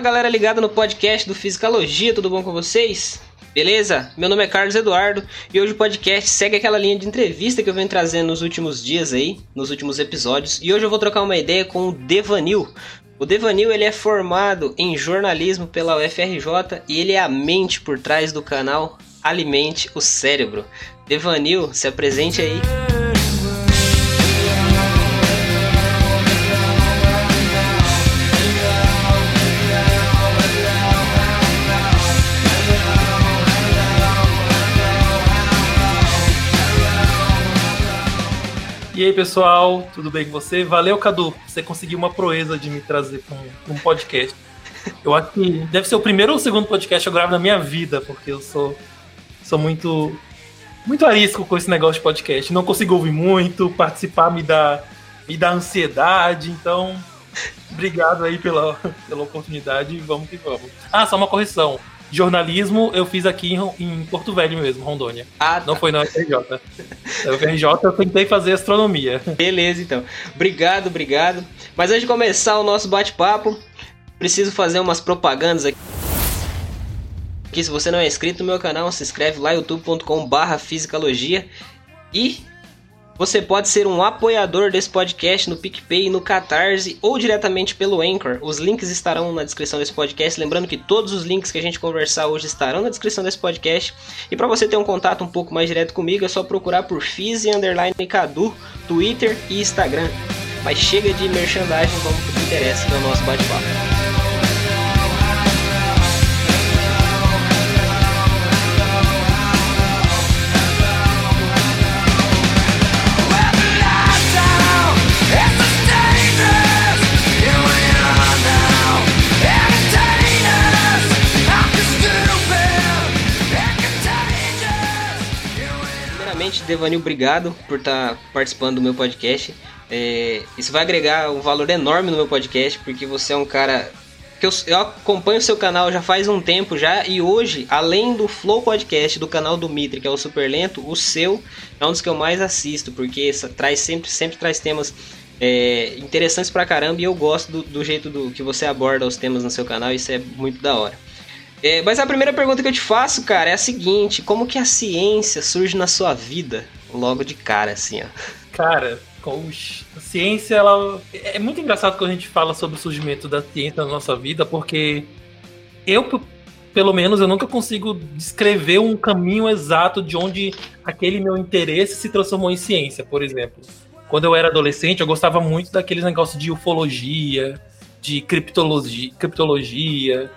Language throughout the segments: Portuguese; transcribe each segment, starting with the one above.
Fala galera ligada no podcast do Fisicalogia, tudo bom com vocês? Beleza? Meu nome é Carlos Eduardo e hoje o podcast segue aquela linha de entrevista que eu venho trazendo nos últimos dias aí, nos últimos episódios, e hoje eu vou trocar uma ideia com o Devanil. O Devanil ele é formado em jornalismo pela UFRJ e ele é a mente por trás do canal Alimente o Cérebro. Devanil, se apresente aí. E aí, pessoal, tudo bem com você? Valeu, Cadu. Você conseguiu uma proeza de me trazer para um, um, podcast. Eu acho que deve ser o primeiro ou o segundo podcast que eu gravo na minha vida, porque eu sou, sou muito muito arisco com esse negócio de podcast. Não consigo ouvir muito, participar me dá, me dá ansiedade, então obrigado aí pela, pela oportunidade e vamos que vamos. Ah, só uma correção. Jornalismo eu fiz aqui em, em Porto Velho mesmo, Rondônia. Ah, tá. Não foi na UFRJ. Na UFRJ eu tentei fazer astronomia. Beleza, então. Obrigado, obrigado. Mas antes de começar o nosso bate-papo, preciso fazer umas propagandas aqui. Que se você não é inscrito no meu canal, se inscreve lá youtube.com/barra fisicalogia e você pode ser um apoiador desse podcast no PicPay, no Catarse ou diretamente pelo Anchor. Os links estarão na descrição desse podcast. Lembrando que todos os links que a gente conversar hoje estarão na descrição desse podcast. E para você ter um contato um pouco mais direto comigo, é só procurar por Fiz Underline Cadu, Twitter e Instagram. Mas chega de merchandising, vamos pro que interessa no nosso bate-papo. Devanil, obrigado por estar tá participando do meu podcast. É, isso vai agregar um valor enorme no meu podcast, porque você é um cara que eu, eu, acompanho o seu canal já faz um tempo já e hoje, além do Flow Podcast do canal do Mitre, que é o Super Lento, o seu é um dos que eu mais assisto, porque essa, traz sempre, sempre traz temas é, interessantes pra caramba e eu gosto do, do jeito do, que você aborda os temas no seu canal, isso é muito da hora. É, mas a primeira pergunta que eu te faço, cara, é a seguinte: como que a ciência surge na sua vida? Logo de cara, assim, ó. Cara, a ciência, ela. É muito engraçado quando a gente fala sobre o surgimento da ciência na nossa vida, porque eu, pelo menos, eu nunca consigo descrever um caminho exato de onde aquele meu interesse se transformou em ciência, por exemplo. Quando eu era adolescente, eu gostava muito daqueles negócios de ufologia, de criptologia, criptologia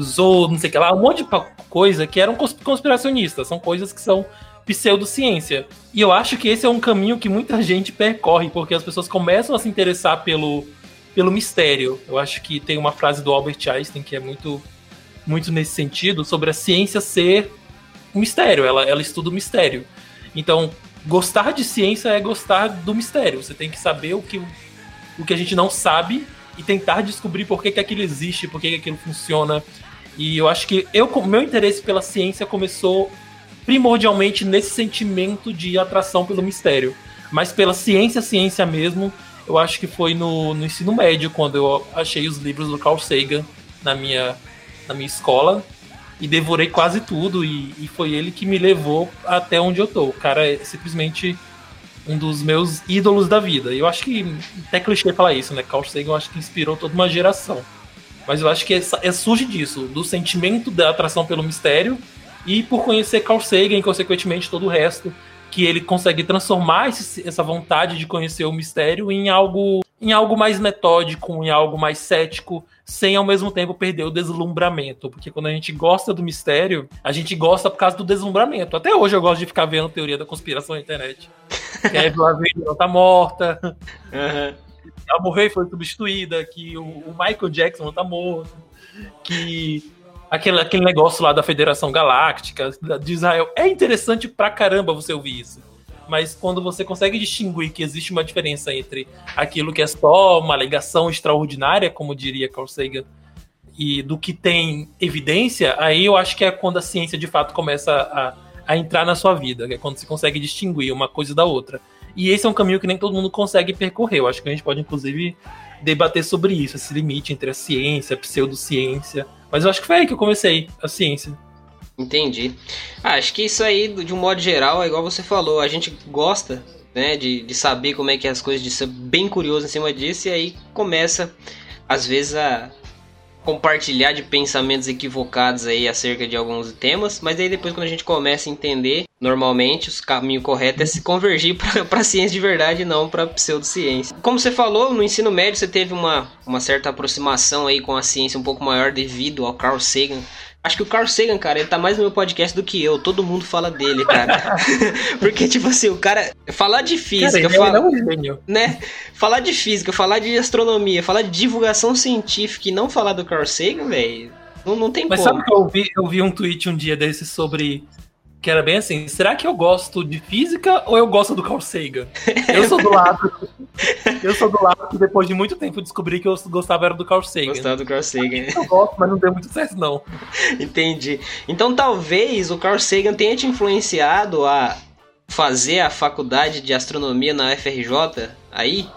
Zou, não sei o que lá, um monte de coisa que eram conspiracionistas, são coisas que são pseudociência. E eu acho que esse é um caminho que muita gente percorre, porque as pessoas começam a se interessar pelo, pelo mistério. Eu acho que tem uma frase do Albert Einstein que é muito, muito nesse sentido, sobre a ciência ser um mistério, ela, ela estuda o mistério. Então, gostar de ciência é gostar do mistério. Você tem que saber o que, o que a gente não sabe e tentar descobrir por que, que aquilo existe, por que, que aquilo funciona. E eu acho que eu, meu interesse pela ciência começou primordialmente nesse sentimento de atração pelo mistério. Mas pela ciência, ciência mesmo, eu acho que foi no, no ensino médio, quando eu achei os livros do Carl Sagan na minha, na minha escola e devorei quase tudo. E, e foi ele que me levou até onde eu tô. O cara é simplesmente um dos meus ídolos da vida. Eu acho que até clichê falar isso, né? Carl Sagan eu acho que inspirou toda uma geração. Mas eu acho que é, é surge disso, do sentimento da atração pelo mistério e por conhecer Carl Sagan e consequentemente todo o resto, que ele consegue transformar esse, essa vontade de conhecer o mistério em algo em algo mais metódico, em algo mais cético, sem ao mesmo tempo perder o deslumbramento. Porque quando a gente gosta do mistério, a gente gosta por causa do deslumbramento. Até hoje eu gosto de ficar vendo teoria da conspiração na internet. que a Evelyn não tá morta. Uhum. Ela morreu e foi substituída, que o, o Michael Jackson não tá morto, que aquele, aquele negócio lá da Federação Galáctica de Israel. É interessante pra caramba você ouvir isso mas quando você consegue distinguir que existe uma diferença entre aquilo que é só uma alegação extraordinária, como diria Carl Sagan, e do que tem evidência, aí eu acho que é quando a ciência de fato começa a, a entrar na sua vida, é quando você consegue distinguir uma coisa da outra. E esse é um caminho que nem todo mundo consegue percorrer. Eu acho que a gente pode, inclusive, debater sobre isso, esse limite entre a ciência, a pseudociência. Mas eu acho que foi aí que eu comecei, a ciência. Entendi. Ah, acho que isso aí, de um modo geral, é igual você falou, a gente gosta né, de, de saber como é que é as coisas, de ser bem curioso em cima disso, e aí começa, às vezes, a compartilhar de pensamentos equivocados aí acerca de alguns temas, mas aí depois quando a gente começa a entender, normalmente o caminho correto é se convergir para ciência de verdade e não para pseudociência. Como você falou, no ensino médio você teve uma, uma certa aproximação aí com a ciência um pouco maior devido ao Carl Sagan, Acho que o Carl Sagan, cara, ele tá mais no meu podcast do que eu. Todo mundo fala dele, cara. Porque, tipo assim, o cara. Falar de física. Cara, fala, é um. Né? Falar de física, falar de astronomia, falar de divulgação científica e não falar do Carl Sagan, velho. Não, não tem Mas como. sabe que eu vi, eu vi um tweet um dia desse sobre que era bem assim: será que eu gosto de física ou eu gosto do Carl Sagan? Eu sou do lado. eu sou do lado que depois de muito tempo descobri que eu gostava era do Carl Sagan. Gostava do Carl Sagan. Eu gosto, mas não deu muito certo, não. Entendi. Então talvez o Carl Sagan tenha te influenciado a fazer a faculdade de astronomia na FRJ aí?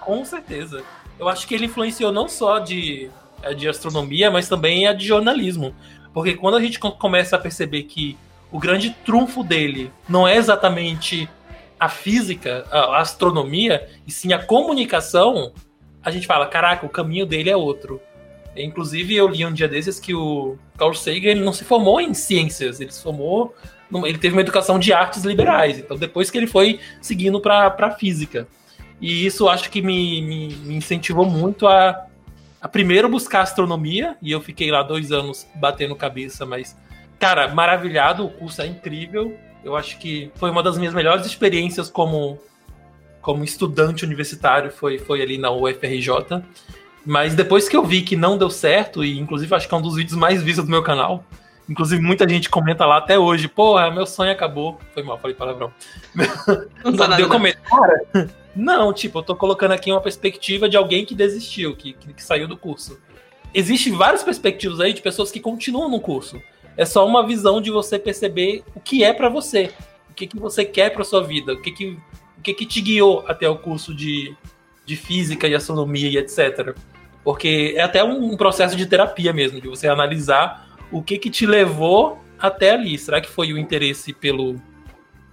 Com certeza. Eu acho que ele influenciou não só de, é, de astronomia, mas também a de jornalismo. Porque quando a gente começa a perceber que o grande trunfo dele não é exatamente a física, a astronomia, e sim a comunicação, a gente fala, caraca, o caminho dele é outro. Inclusive, eu li um dia desses que o Carl Sagan ele não se formou em ciências, ele se formou. Ele teve uma educação de artes liberais, então depois que ele foi seguindo para física. E isso acho que me, me, me incentivou muito a, a primeiro buscar astronomia, e eu fiquei lá dois anos batendo cabeça, mas cara, maravilhado, o curso é incrível. Eu acho que foi uma das minhas melhores experiências como, como estudante universitário, foi, foi ali na UFRJ. Mas depois que eu vi que não deu certo, e inclusive acho que é um dos vídeos mais vistos do meu canal, inclusive muita gente comenta lá até hoje, porra, meu sonho acabou. Foi mal, falei palavrão. Não dá nada. Eu comento, cara, não, tipo, eu tô colocando aqui uma perspectiva de alguém que desistiu, que, que, que saiu do curso. Existem várias perspectivas aí de pessoas que continuam no curso. É só uma visão de você perceber o que é para você, o que, que você quer para sua vida, o que, que, o que, que te guiou até o curso de, de física e astronomia e etc. Porque é até um processo de terapia mesmo, de você analisar o que, que te levou até ali. Será que foi o interesse pelo,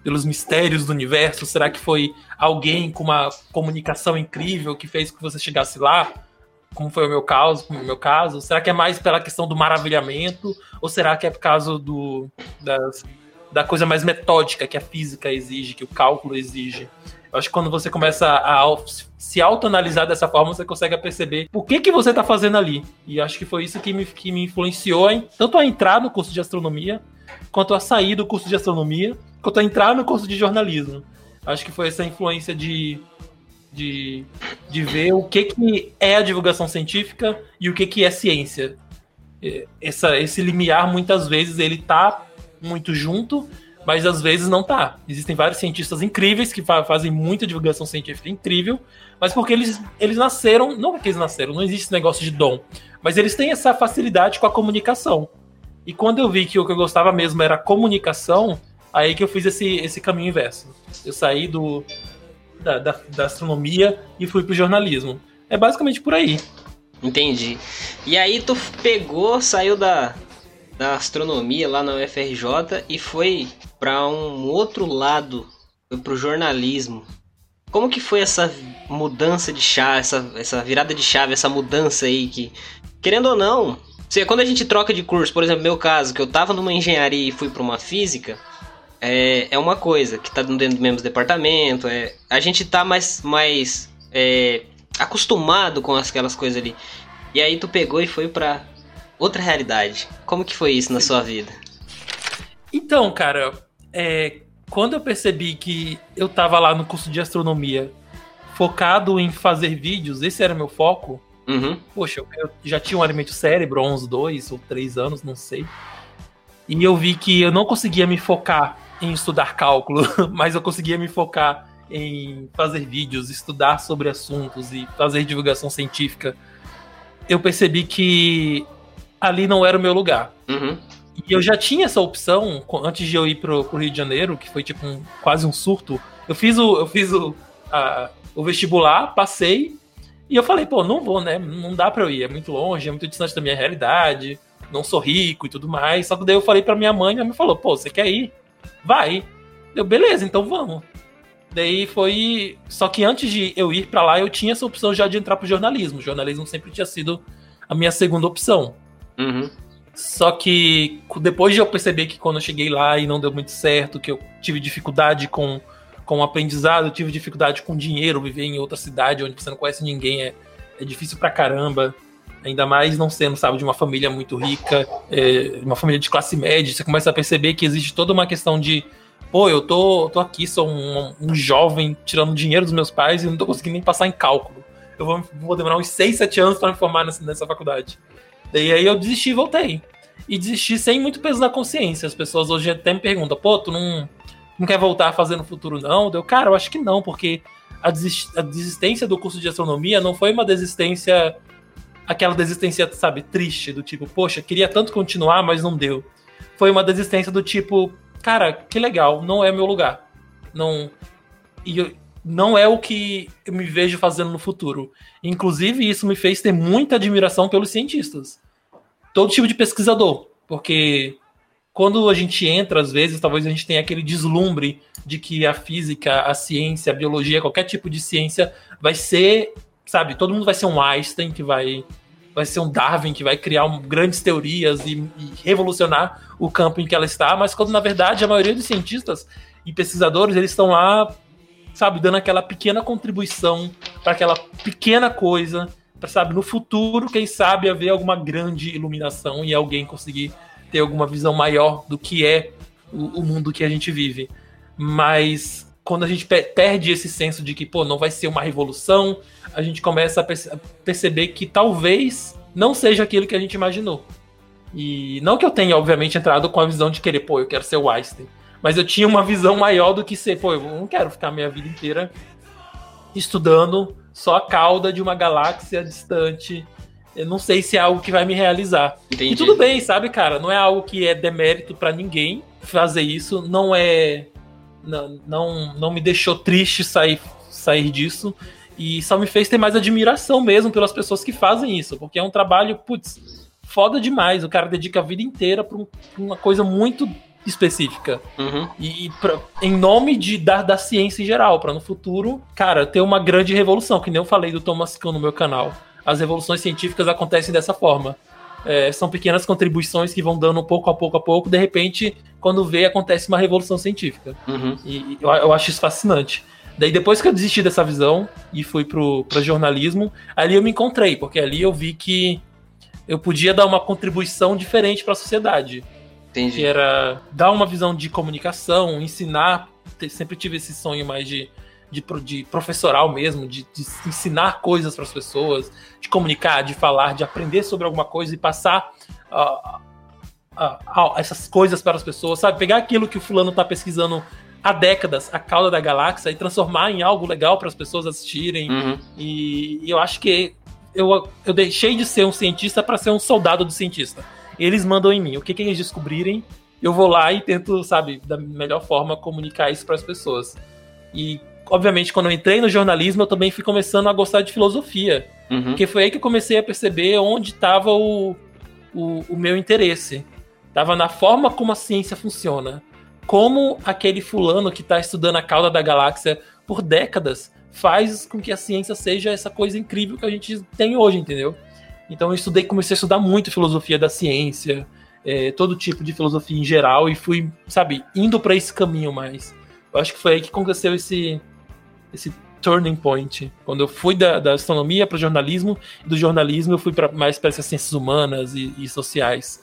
pelos mistérios do universo? Será que foi alguém com uma comunicação incrível que fez que você chegasse lá? Como foi o meu caso, o meu caso? Será que é mais pela questão do maravilhamento ou será que é por causa do das, da coisa mais metódica que a física exige, que o cálculo exige? Eu acho que quando você começa a, se autoanalisar dessa forma, você consegue perceber o que que você está fazendo ali. E acho que foi isso que me, que me influenciou em, tanto a entrar no curso de astronomia, quanto a sair do curso de astronomia, quanto a entrar no curso de jornalismo. Acho que foi essa influência de de, de ver o que, que é a divulgação científica e o que, que é ciência. Essa, esse limiar, muitas vezes, ele tá muito junto, mas às vezes não tá. Existem vários cientistas incríveis que fa fazem muita divulgação científica incrível, mas porque eles, eles nasceram, não porque eles nasceram, não existe esse negócio de dom, mas eles têm essa facilidade com a comunicação. E quando eu vi que o que eu gostava mesmo era comunicação, aí que eu fiz esse, esse caminho inverso. Eu saí do, da, da, da astronomia e fui pro jornalismo. É basicamente por aí. Entendi. E aí tu pegou, saiu da, da astronomia lá na UFRJ e foi para um outro lado, foi pro jornalismo. Como que foi essa mudança de chave, essa, essa virada de chave, essa mudança aí que, querendo ou não, quando a gente troca de curso, por exemplo, meu caso, que eu tava numa engenharia e fui para uma física, é, é uma coisa que tá dentro do mesmo departamento. É, a gente tá mais, mais é, acostumado com aquelas coisas ali. E aí tu pegou e foi pra outra realidade. Como que foi isso na sua vida? Então, cara, é, quando eu percebi que eu tava lá no curso de astronomia focado em fazer vídeos, esse era meu foco. Uhum. Poxa, eu, eu já tinha um alimento cérebro há uns dois ou três anos, não sei. E eu vi que eu não conseguia me focar em estudar cálculo, mas eu conseguia me focar em fazer vídeos, estudar sobre assuntos e fazer divulgação científica. Eu percebi que ali não era o meu lugar. Uhum. E eu já tinha essa opção antes de eu ir pro, pro Rio de Janeiro, que foi tipo um, quase um surto. Eu fiz o, eu fiz o, a, o vestibular, passei, e eu falei, pô, não vou, né? Não dá pra eu ir, é muito longe, é muito distante da minha realidade, não sou rico e tudo mais. Só que daí eu falei pra minha mãe, minha mãe falou, pô, você quer ir? Vai. Eu, beleza, então vamos. Daí foi. Só que antes de eu ir para lá, eu tinha essa opção já de entrar pro jornalismo. O jornalismo sempre tinha sido a minha segunda opção. Uhum. Só que depois de eu perceber que quando eu cheguei lá e não deu muito certo, que eu tive dificuldade com, com o aprendizado, eu tive dificuldade com dinheiro, viver em outra cidade onde você não conhece ninguém é, é difícil pra caramba. Ainda mais não sendo, sabe, de uma família muito rica, é, uma família de classe média, você começa a perceber que existe toda uma questão de pô, eu tô, tô aqui, sou um, um, jovem tirando dinheiro dos meus pais e não tô conseguindo nem passar em cálculo. Eu vou, vou demorar uns 6, 7 anos para me formar nessa, nessa faculdade. Daí aí eu desisti e voltei. E desisti sem muito peso na consciência. As pessoas hoje até me perguntam, pô, tu não, não quer voltar a fazer no futuro, não? Deu, cara, eu acho que não, porque a, desist, a desistência do curso de astronomia não foi uma desistência. Aquela desistência, sabe, triste, do tipo, poxa, queria tanto continuar, mas não deu. Foi uma desistência do tipo, cara, que legal, não é meu lugar. Não. E eu, não é o que eu me vejo fazendo no futuro. Inclusive, isso me fez ter muita admiração pelos cientistas. Todo tipo de pesquisador. Porque quando a gente entra, às vezes, talvez a gente tenha aquele deslumbre de que a física, a ciência, a biologia, qualquer tipo de ciência vai ser, sabe, todo mundo vai ser um Einstein que vai vai ser um Darwin que vai criar um, grandes teorias e, e, revolucionar o campo em que ela está, mas quando na verdade a maioria dos cientistas e pesquisadores eles estão lá, sabe, dando aquela pequena contribuição para aquela pequena coisa, para sabe, no futuro, quem sabe haver alguma grande iluminação e alguém conseguir ter alguma visão maior do que é o, o mundo que a gente vive. Mas quando a gente perde esse senso de que, pô, não vai ser uma revolução, a gente começa a, perce a perceber que talvez não seja aquilo que a gente imaginou. E não que eu tenha, obviamente, entrado com a visão de querer, pô, eu quero ser o Einstein. Mas eu tinha uma visão maior do que ser, pô, eu não quero ficar minha vida inteira estudando só a cauda de uma galáxia distante. Eu não sei se é algo que vai me realizar. Entendi. E tudo bem, sabe, cara? Não é algo que é demérito para ninguém fazer isso. Não é não, não, não me deixou triste sair, sair disso. E só me fez ter mais admiração mesmo pelas pessoas que fazem isso, porque é um trabalho, putz, foda demais. O cara dedica a vida inteira pra, um, uma coisa muito específica. Uhum. E, pra, em nome de, da, da ciência em geral, para no futuro, cara, ter uma grande revolução, que nem eu falei do Thomas Kuhn no meu canal. As revoluções científicas acontecem dessa forma. É, são pequenas contribuições que vão dando pouco a pouco a pouco, de repente, quando vê, acontece uma revolução científica. Uhum. E, eu, eu, acho isso fascinante. Daí, depois que eu desisti dessa visão e fui pro, pro jornalismo, ali eu me encontrei, porque ali eu vi que eu podia dar uma contribuição diferente para a sociedade. Entendi. Que era dar uma visão de comunicação, ensinar. Sempre tive esse sonho mais de de, de professoral mesmo, de, de ensinar coisas para as pessoas, de comunicar, de falar, de aprender sobre alguma coisa e passar uh, uh, uh, essas coisas para as pessoas, sabe? Pegar aquilo que o fulano está pesquisando há décadas, a cauda da galáxia, e transformar em algo legal para as pessoas assistirem. Uhum. E, e eu acho que eu, eu deixei de ser um cientista para ser um soldado do cientista. Eles mandam em mim. O que, que eles descobrirem, eu vou lá e tento, sabe, da melhor forma comunicar isso para as pessoas. E obviamente, quando eu entrei no jornalismo, eu também fui começando a gostar de filosofia. Uhum. Porque foi aí que eu comecei a perceber onde estava o, o, o, meu interesse. Estava na forma como a ciência funciona. Como aquele fulano que está estudando a cauda da galáxia por décadas faz com que a ciência seja essa coisa incrível que a gente tem hoje, entendeu? Então eu estudei, comecei a estudar muito filosofia da ciência, é, todo tipo de filosofia em geral, e fui, sabe, indo para esse caminho mais. Eu acho que foi aí que aconteceu esse, esse turning point. Quando eu fui da, da astronomia para o jornalismo, e do jornalismo eu fui mais para essas ciências humanas e, e, sociais.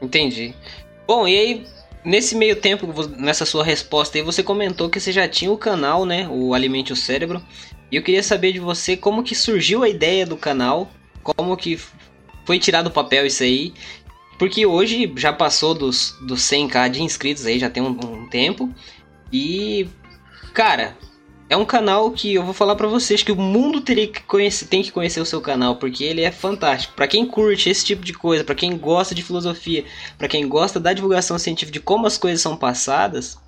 Entendi. Bom, e aí, nesse meio tempo, nessa sua resposta aí, você comentou que você já tinha o canal, né? O Alimente o Cérebro. E eu queria saber de você como que surgiu a ideia do canal, como que foi tirado do papel isso aí. Porque hoje já passou dos, dos 100k de inscritos aí, já tem um, um tempo. E, cara, é um canal que eu vou falar para vocês que o mundo teria que conhecer, tem que conhecer o seu canal, porque ele é fantástico. Para quem curte esse tipo de coisa, para quem gosta de filosofia, para quem gosta da divulgação científica de como as coisas são passadas,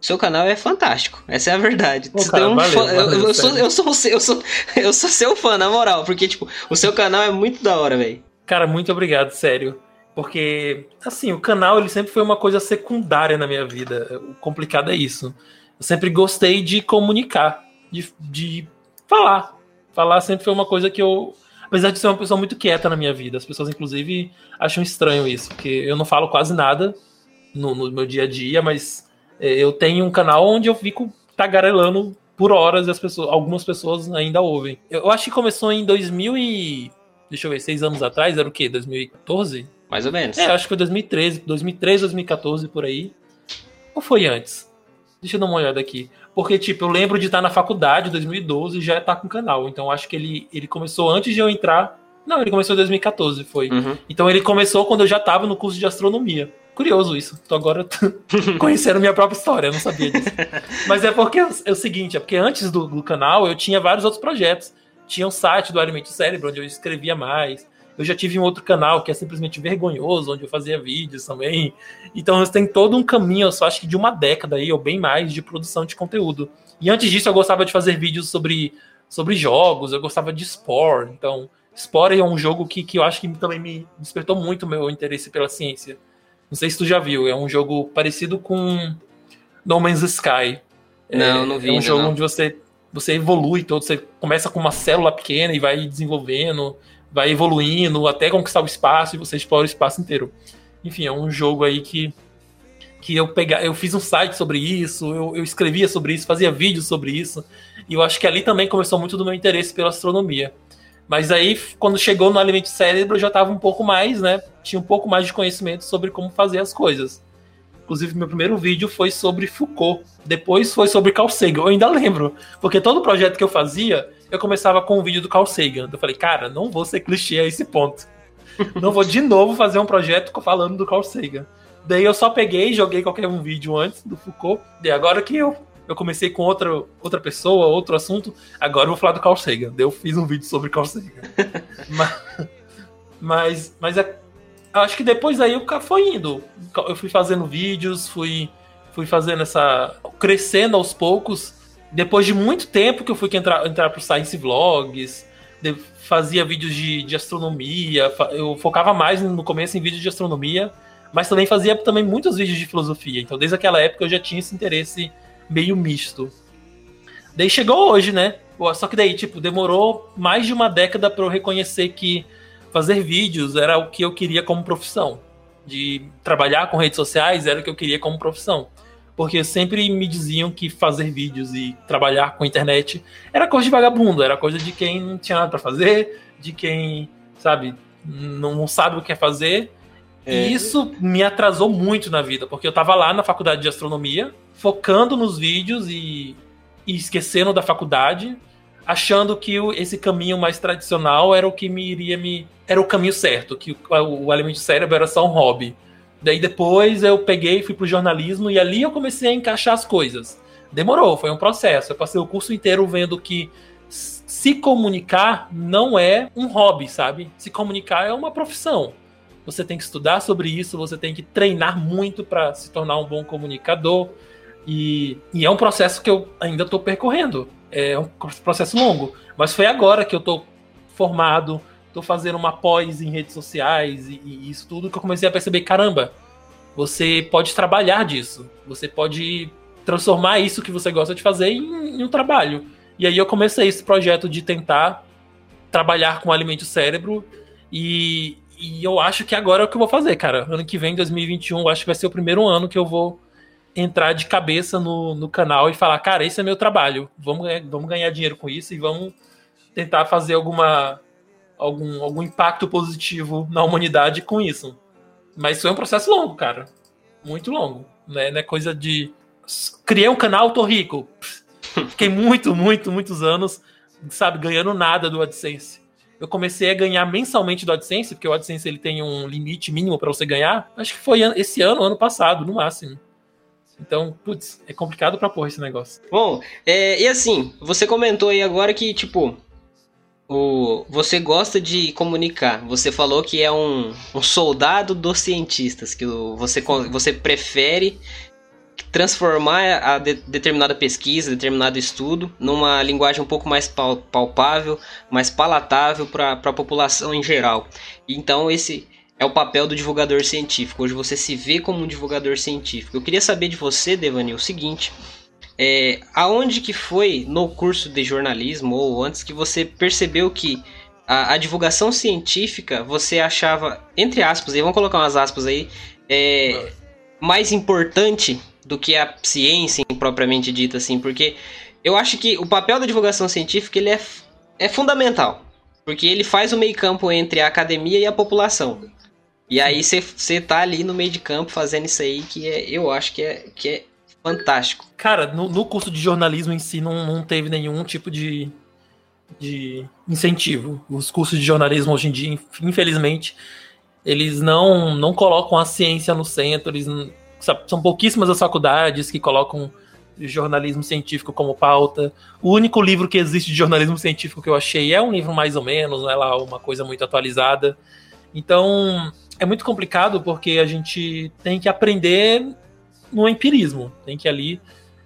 seu canal é fantástico. Essa é a verdade. Pô, cara, um valeu, fã- valeu, eu, eu sou, eu, sou, eu, sou, eu sou seu fã, na moral, porque tipo, o seu canal é muito da hora, velho. Cara, muito obrigado, sério. Porque, assim, o canal ele sempre foi uma coisa secundária na minha vida. O complicado é isso. Eu sempre gostei de comunicar, de, de falar. Falar sempre foi uma coisa que eu. Apesar de ser uma pessoa muito quieta na minha vida, as pessoas, inclusive, acham estranho isso, porque eu não falo quase nada no, no meu dia a dia, mas é, eu tenho um canal onde eu fico tagarelando por horas e as pessoas, algumas pessoas ainda ouvem. Eu, acho que começou em 2000 e deixa eu ver, seis anos atrás, era o quê? 2014? Mais ou menos. É, acho que foi 2013, 2013, 2014, por aí. Ou foi antes? Deixa eu dar uma olhada aqui. Porque, tipo, eu lembro de estar na faculdade, 2012, e já tá com o canal. Então, acho que ele, ele começou antes de eu entrar. Não, ele começou em 2014, foi. Uhum. Então, ele começou quando eu já tava no curso de astronomia. Curioso isso. Tô agora conhecendo minha própria história, eu não sabia disso. Mas é porque é o seguinte, é porque antes do, do canal eu tinha vários outros projetos. Tinha um site do Alimente o Cérebro, onde eu escrevia mais. Eu já tive um outro canal que é simplesmente vergonhoso, onde eu fazia vídeos também. Então tem todo um caminho, eu só acho que de uma década aí, ou bem mais, de produção de conteúdo. E antes disso eu gostava de fazer vídeos sobre, sobre jogos, eu gostava de Spore. Então, Spore é um jogo que, que eu acho que também me despertou muito o meu interesse pela ciência. Não sei se tu já viu, é um jogo parecido com No Man's Sky. Não, é, não vi É um jogo não. onde você, você evolui todo, você começa com uma célula pequena e vai desenvolvendo, vai evoluindo até conquistar o espaço e você explora o espaço inteiro. Enfim, é um jogo aí que, que eu pega, eu fiz um site sobre isso, eu, eu escrevia sobre isso, fazia vídeos sobre isso, e eu acho que ali também começou muito do meu interesse pela astronomia. Mas aí, quando chegou no Alimento Cérebro, eu já estava um pouco mais, né? Tinha um pouco mais de conhecimento sobre como fazer as coisas. Inclusive, meu primeiro vídeo foi sobre Foucault. Depois foi sobre Carl Sagan. Eu ainda lembro. Porque todo projeto que eu fazia, eu começava com um vídeo do Carl Sagan. Eu falei, cara, não vou ser clichê a esse ponto. Não vou de novo fazer um projeto falando do Carl Sagan. Daí eu só peguei e joguei qualquer um vídeo antes do Foucault. E agora que eu, eu comecei com outra, outra pessoa, outro assunto, agora eu vou falar do Carl Sagan. Daí eu fiz um vídeo sobre Carl Sagan. mas, mas, mas é, acho que depois aí o cara foi indo. Eu fui fazendo vídeos, fui, fui fazendo essa. crescendo aos poucos. Depois de muito tempo que eu fui entrar, entrar pro Science Vlogs, de- fazia vídeos de, de astronomia, fa- eu focava mais no começo em vídeos de astronomia, mas também fazia também muitos vídeos de filosofia. Então, desde aquela época eu já tinha esse interesse meio misto. Daí chegou hoje, né? Só que daí, tipo, demorou mais de uma década para eu reconhecer que fazer vídeos era o que eu queria como profissão. De trabalhar com redes sociais era o que eu queria como profissão. Porque sempre me diziam que fazer vídeos e trabalhar com internet era coisa de vagabundo, era coisa de quem não tinha nada para fazer, de quem, sabe, não sabe o que quer fazer. É. E isso me atrasou muito na vida, porque eu tava lá na faculdade de astronomia, focando nos vídeos e, e esquecendo da faculdade, achando que esse caminho mais tradicional era o que me iria me. Era o caminho certo, que o, o alimento cérebro era só um hobby. Daí depois eu peguei, fui pro jornalismo e ali eu comecei a encaixar as coisas. Demorou, foi um processo. Eu passei o curso inteiro vendo que se comunicar não é um hobby, sabe? Se comunicar é uma profissão. Você tem que estudar sobre isso, você tem que treinar muito para se tornar um bom comunicador. E, e é um processo que eu ainda estou percorrendo. É um processo longo. Mas foi agora que eu estou formado, estou fazendo uma pós em redes sociais e, e isso tudo que eu comecei a perceber: caramba, você pode trabalhar disso. Você pode transformar isso que você gosta de fazer em, em um trabalho. E aí eu comecei esse projeto de tentar trabalhar com alimento cérebro e, e eu acho que agora é o que eu vou fazer, cara. Ano que vem, 2021, eu acho que vai ser o primeiro ano que eu vou entrar de cabeça no, no canal e falar, cara, esse é meu trabalho. Vamos, vamos ganhar dinheiro com isso e vamos tentar fazer alguma algum, algum impacto positivo na humanidade com isso. Mas foi um processo longo, cara. Muito longo. Né? Não é coisa de. Criei um canal, tô rico. Fiquei muito, muito, muitos anos, sabe, ganhando nada do AdSense. Eu comecei a ganhar mensalmente do AdSense, porque o AdSense ele tem um limite mínimo para você ganhar. Acho que foi esse ano, ano passado, no máximo. Então, putz, é complicado pra porra esse negócio. Bom, é, e assim, você comentou aí agora que, tipo, o, você gosta de comunicar. Você falou que é um, um soldado dos cientistas, que o, você, você prefere transformar a de, determinada pesquisa, determinado estudo, numa linguagem um pouco mais palpável, mais palatável para a população em geral. Então, esse é o papel do divulgador científico. Hoje você se vê como um divulgador científico. Eu queria saber de você, Devani, o seguinte: é, aonde que foi no curso de jornalismo ou antes que você percebeu que a, a divulgação científica você achava, entre aspas, e vamos colocar umas aspas aí, é, mais importante do que a ciência propriamente dita, assim, porque eu acho que o papel da divulgação científica ele é, é fundamental, porque ele faz o meio campo entre a academia e a população. E aí você tá ali no meio de campo fazendo isso aí que é, eu acho que é, que é fantástico. Cara, no, no curso de jornalismo em si não, não teve nenhum tipo de, de incentivo. Os cursos de jornalismo hoje em dia, infelizmente, eles não, não colocam a ciência no centro. Eles, são pouquíssimas as faculdades que colocam jornalismo científico como pauta. O único livro que existe de jornalismo científico que eu achei é um livro mais ou menos, não é lá uma coisa muito atualizada. Então, é muito complicado porque a gente tem que aprender no empirismo. Tem que ali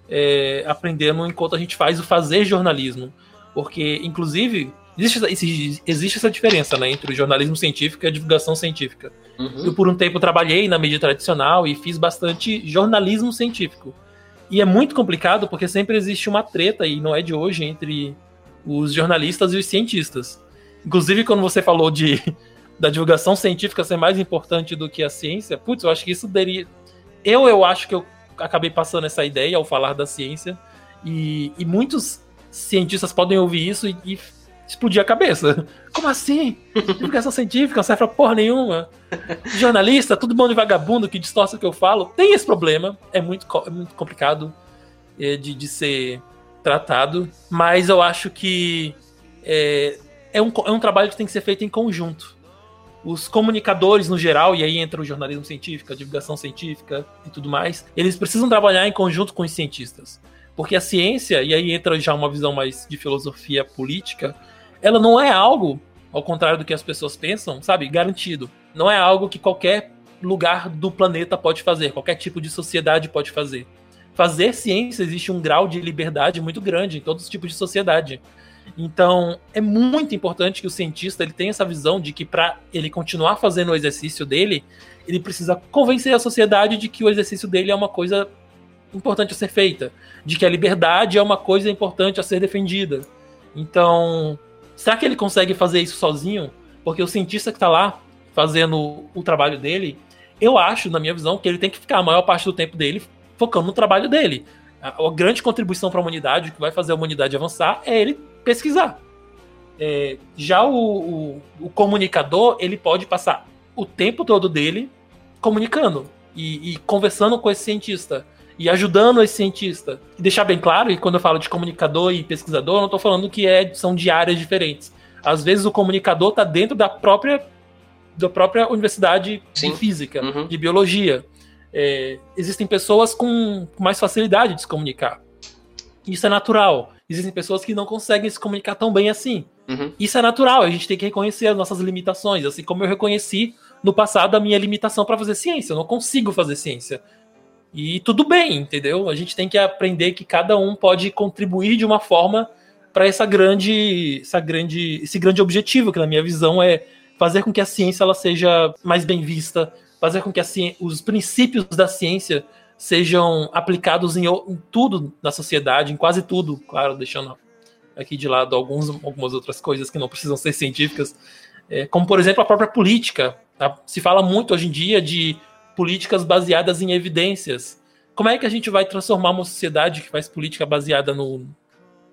é, aprendendo enquanto a gente faz o fazer jornalismo. Porque, inclusive, existe, existe essa diferença né, entre o jornalismo científico e a divulgação científica. Uhum. Eu, por um tempo, trabalhei na mídia tradicional e fiz bastante jornalismo científico. E é muito complicado porque sempre existe uma treta, e não é de hoje, entre os jornalistas e os cientistas. Inclusive, quando você falou de da divulgação científica ser mais importante do que a ciência, putz, eu acho que isso deveria, eu, eu acho que eu acabei passando essa ideia ao falar da ciência, e, e muitos cientistas podem ouvir isso e, e, explodir a cabeça. Como assim? Divulgação científica não serve pra porra nenhuma. Jornalista, bom de vagabundo que distorce o que eu falo. Tem esse problema, é muito, é muito complicado é, de, de ser tratado, mas eu acho que é, é, um, é um trabalho que tem que ser feito em conjunto os comunicadores no geral, e aí entra o jornalismo científico, a divulgação científica e tudo mais, eles precisam trabalhar em conjunto com os cientistas. Porque a ciência, e aí entra já uma visão mais de filosofia política, ela não é algo, ao contrário do que as pessoas pensam, sabe, garantido. Não é algo que qualquer lugar do planeta pode fazer, qualquer tipo de sociedade pode fazer. Fazer ciência existe um grau de liberdade muito grande em todos os tipos de sociedade. Então, é muito importante que o cientista ele tenha essa visão de que para ele continuar fazendo o exercício dele, ele precisa convencer a sociedade de que o exercício dele é uma coisa importante a ser feita, de que a liberdade é uma coisa importante a ser defendida. Então, será que ele consegue fazer isso sozinho? Porque o cientista que está lá fazendo o trabalho dele, eu acho, na minha visão, que ele tem que ficar a maior parte do tempo dele focando no trabalho dele. A, a grande contribuição para a humanidade, o que vai fazer a humanidade avançar, é ele pesquisar. É, já o, o, o, comunicador, ele pode passar o tempo todo dele comunicando e, e, conversando com esse cientista e ajudando esse cientista. E deixar bem claro, e quando eu falo de comunicador e pesquisador, eu não estou falando que é, são de áreas diferentes. Às vezes o comunicador está dentro da própria, da própria universidade Sim. de física, uhum. de biologia. É, existem pessoas com mais facilidade de se comunicar. Isso é natural existem pessoas que não conseguem se comunicar tão bem assim. Uhum. Isso é natural, a gente tem que reconhecer as nossas limitações, assim como eu reconheci no passado a minha limitação para fazer ciência. Eu não consigo fazer ciência. E tudo bem, entendeu? A gente tem que aprender que cada um pode contribuir de uma forma para essa grande, essa grande, esse grande objetivo que na minha visão é fazer com que a ciência ela seja mais bem vista, fazer com que a ciência, os princípios da ciência sejam aplicados em, em, tudo na sociedade, em quase tudo, claro, deixando aqui de lado alguns, algumas outras coisas que não precisam ser científicas, é, como por exemplo a própria política. Tá? Se fala muito hoje em dia de políticas baseadas em evidências. Como é que a gente vai transformar uma sociedade que faz política baseada no,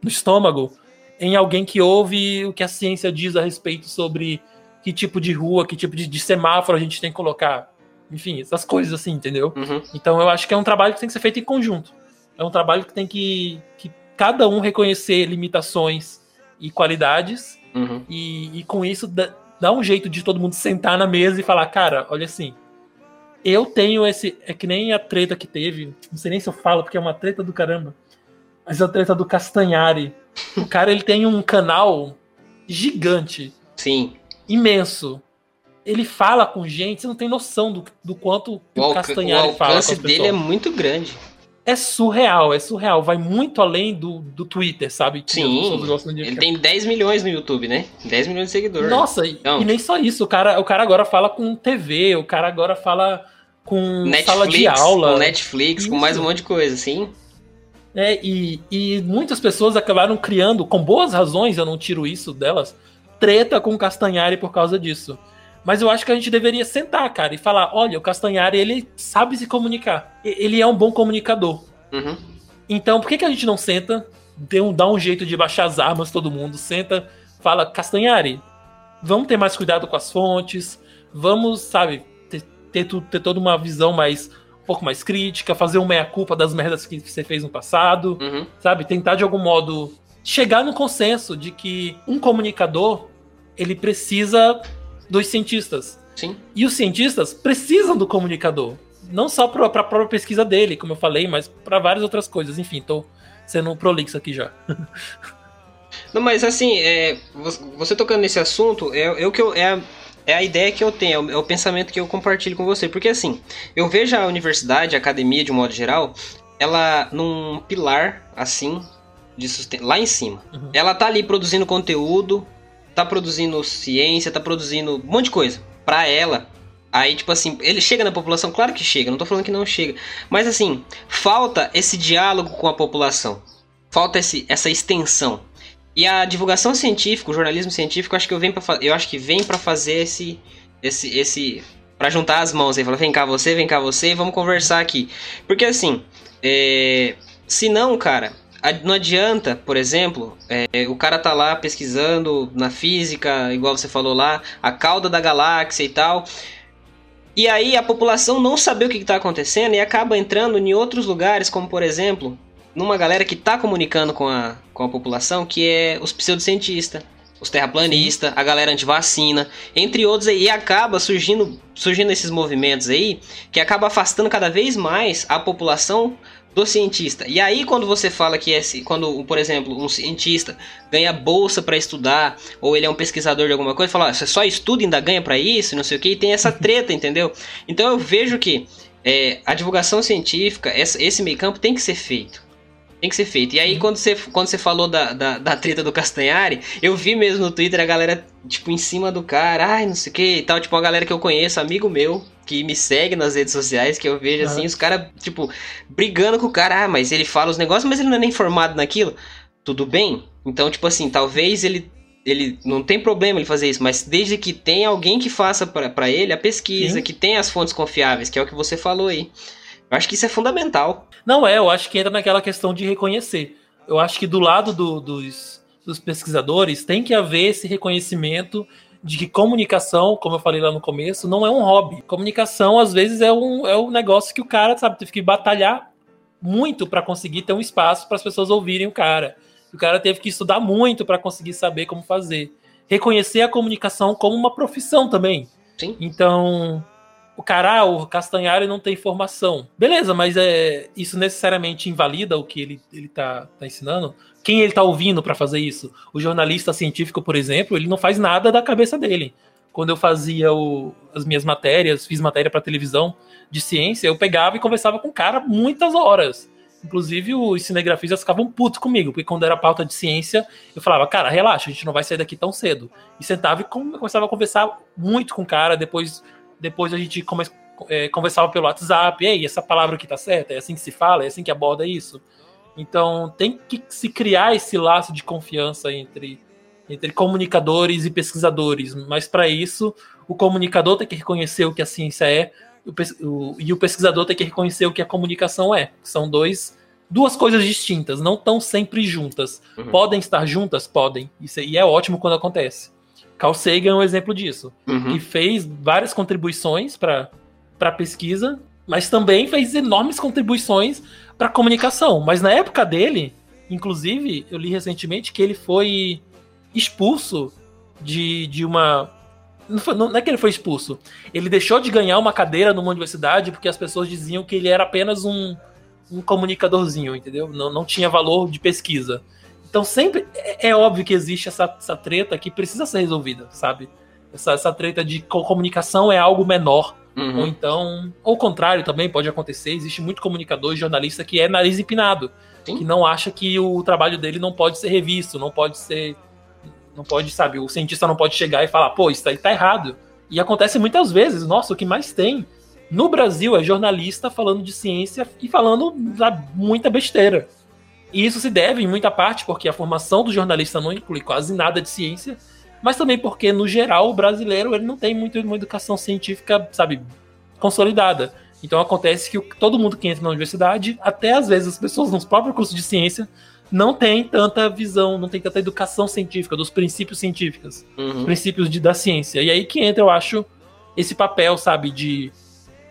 no estômago em alguém que ouve o que a ciência diz a respeito sobre que tipo de rua, que tipo de, de semáforo a gente tem que colocar? Enfim, essas coisas assim, entendeu? Uhum. Então eu acho que é um trabalho que tem que ser feito em conjunto. É um trabalho que tem que, que cada um reconhecer limitações e qualidades uhum. e, e, com isso dá, dá, um jeito de todo mundo sentar na mesa e falar, cara, olha assim, Eu tenho esse. É que nem a treta que teve. Não sei nem se eu falo, porque é uma treta do caramba. Mas a treta do Castanhari. O cara ele tem um canal gigante. Sim. Imenso. Ele fala com gente, você não tem noção do, do quanto o, o Castanhari fala. O alcance dele é muito grande. É surreal, é surreal. Vai muito além do, do Twitter, sabe? Sim. Ele tem 10 milhões no YouTube, né? 10 milhões de seguidores. Nossa, então... e nem só isso. O cara, o cara agora fala com TV, o cara agora fala com Netflix, sala de aula. Com Netflix, Isso. com mais um monte de coisa, sim. É, e, e muitas pessoas acabaram criando, com boas razões, eu não tiro isso delas, treta com o Castanhari por causa disso. Mas eu acho que a gente deveria sentar, cara, e falar: olha, o Castanhari, ele sabe se comunicar. Ele é um bom comunicador. Uhum. Então, por que, que a gente não senta, um, dá um jeito de baixar as armas, todo mundo, senta, fala: Castanhari, vamos ter mais cuidado com as fontes, vamos, sabe, ter, ter toda uma visão mais um pouco mais crítica, fazer uma meia-culpa das merdas que você fez no passado, uhum. sabe? Tentar de algum modo chegar no consenso de que um comunicador ele precisa dos cientistas. Sim. E os cientistas precisam do comunicador. Não só para a própria pesquisa dele, como eu falei, mas para várias outras coisas. Enfim, tô sendo um prolixo aqui já. Não, mas assim, é, você tocando nesse assunto, é, é o que eu, é, é a ideia que eu tenho, é o pensamento que eu compartilho com você. Porque assim, eu vejo a universidade, a academia de um modo geral, ela num pilar assim, de susten lá em cima. Uhum. Ela tá ali produzindo conteúdo, tá produzindo ciência, tá produzindo um monte de coisa. Pra ela, Aí, tipo assim, ele chega na população? Claro que chega, não tô falando que não chega. Mas assim, falta esse diálogo com a população. Falta esse, essa extensão. E a divulgação científica, o jornalismo científico, acho que eu, venho pra, eu acho que vem para fazer esse esse esse para juntar as mãos aí, falar, vem cá você, vem cá você, vamos conversar aqui. Porque assim, é, se não, cara, não adianta, por exemplo, é, o cara tá lá pesquisando na física, igual você falou lá, a cauda da galáxia e tal. E aí a população não saber o que está acontecendo e acaba entrando em outros lugares, como por exemplo, numa galera que está comunicando com a, com a população, que é os pseudocientistas, os terraplanistas, a galera antivacina, entre outros aí, e acaba surgindo, surgindo esses movimentos aí, que acaba afastando cada vez mais a população do cientista. E aí quando você fala que esse, quando, por exemplo, um cientista ganha bolsa para estudar, ou ele é um pesquisador de alguma coisa, fala, ah, você só estuda e ainda ganha para isso, não sei o que, e tem essa treta, entendeu? Então eu vejo que é, a divulgação científica, essa, esse meio campo tem que ser feito. Tem que ser feito. E aí, quando você, quando você falou da, da, da treta do Castanhari, eu vi mesmo no Twitter a galera, tipo, em cima do cara, ai, não sei o que e tal. Tipo, uma galera que eu conheço, amigo meu, que me segue nas redes sociais, que eu vejo assim, os caras, tipo, brigando com o cara, ah, mas ele fala os negócios, mas ele não é nem informado naquilo. Tudo bem? Então, tipo assim, talvez ele ele não tem problema ele fazer isso, mas desde que tenha alguém que faça para ele a pesquisa, Sim. que tenha as fontes confiáveis, que é o que você falou aí. Eu acho que isso é fundamental. Não é, eu acho que entra naquela questão de reconhecer. Eu acho que do lado do, dos, dos pesquisadores tem que haver esse reconhecimento de que comunicação, como eu falei lá no começo, não é um hobby. Comunicação, às vezes, é um, é um negócio que o cara, sabe, teve que batalhar muito para conseguir ter um espaço para as pessoas ouvirem o cara. O cara teve que estudar muito para conseguir saber como fazer. Reconhecer a comunicação como uma profissão também. Sim. Então, o cara, ah, o Castanhari não tem formação. Beleza, mas é, isso necessariamente invalida o que ele, ele tá, tá ensinando? Quem ele tá ouvindo para fazer isso? O jornalista científico, por exemplo, ele não faz nada da cabeça dele. Quando eu fazia o, as minhas matérias, fiz matéria para televisão de ciência, eu pegava e conversava com o cara muitas horas. Inclusive, os cinegrafistas ficavam putos comigo, porque quando era pauta de ciência, eu falava, cara, relaxa, a gente não vai sair daqui tão cedo. E sentava e começava a conversar muito com o cara, depois depois a gente come, é, conversava pelo WhatsApp, ei, essa palavra aqui tá certa? É assim que se fala? É assim que aborda isso? Então tem que se criar esse laço de confiança entre, entre comunicadores e pesquisadores, mas para isso o comunicador tem que reconhecer o que a ciência é o, e o pesquisador tem que reconhecer o que a comunicação é. São dois duas coisas distintas, não estão sempre juntas. Uhum. Podem estar juntas? Podem. Isso, e é ótimo quando acontece. Carl Sagan é um exemplo disso, uhum. que fez várias contribuições para a pesquisa, mas também fez enormes contribuições para a comunicação. Mas na época dele, inclusive, eu li recentemente que ele foi expulso de, de uma Não, foi, não, é que ele foi expulso. Ele deixou de ganhar uma cadeira numa universidade porque as pessoas diziam que ele era apenas um, um comunicadorzinho, entendeu? Não, não tinha valor de pesquisa. Então sempre é, é óbvio que existe essa, essa treta que precisa ser resolvida, sabe? Essa, essa treta de comunicação é algo menor. Uhum. Ou então, ou o contrário também pode acontecer. Existe muito comunicador e jornalista que é nariz empinado, Sim. que não acha que o trabalho dele não pode ser revisto, não pode ser. Não pode, sabe, o cientista não pode chegar e falar, pô, isso aí tá errado. E acontece muitas vezes, nossa, o que mais tem no Brasil é jornalista falando de ciência e falando sabe, muita besteira. E isso se deve, em muita parte, porque a formação do jornalista não inclui quase nada de ciência, mas também porque, no geral, o brasileiro ele não tem muito uma educação científica, sabe, consolidada. Então acontece que todo mundo que entra na universidade, até às vezes as pessoas nos próprios cursos de ciência, não tem tanta visão, não tem tanta educação científica, dos princípios científicos, uhum. princípios de, da ciência. E aí que entra, eu acho, esse papel, sabe, de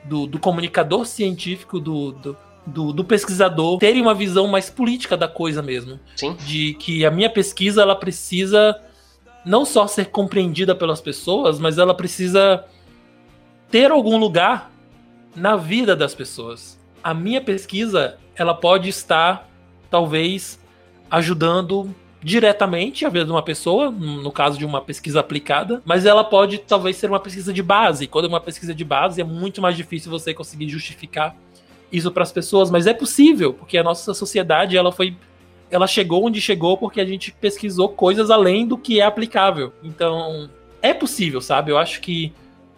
do, do comunicador científico, do, do, do, do, pesquisador terem uma visão mais política da coisa mesmo. Sim. De que a minha pesquisa ela precisa não só ser compreendida pelas pessoas, mas ela precisa ter algum lugar na vida das pessoas. A minha pesquisa ela pode estar talvez ajudando diretamente a vida de uma pessoa, no caso de uma pesquisa aplicada, mas ela pode talvez ser uma pesquisa de base. Quando é uma pesquisa de base, é muito mais difícil você conseguir justificar isso para as pessoas, mas é possível, porque a nossa sociedade ela foi ela chegou onde chegou porque a gente pesquisou coisas além do que é aplicável. Então, é possível, sabe? Eu acho que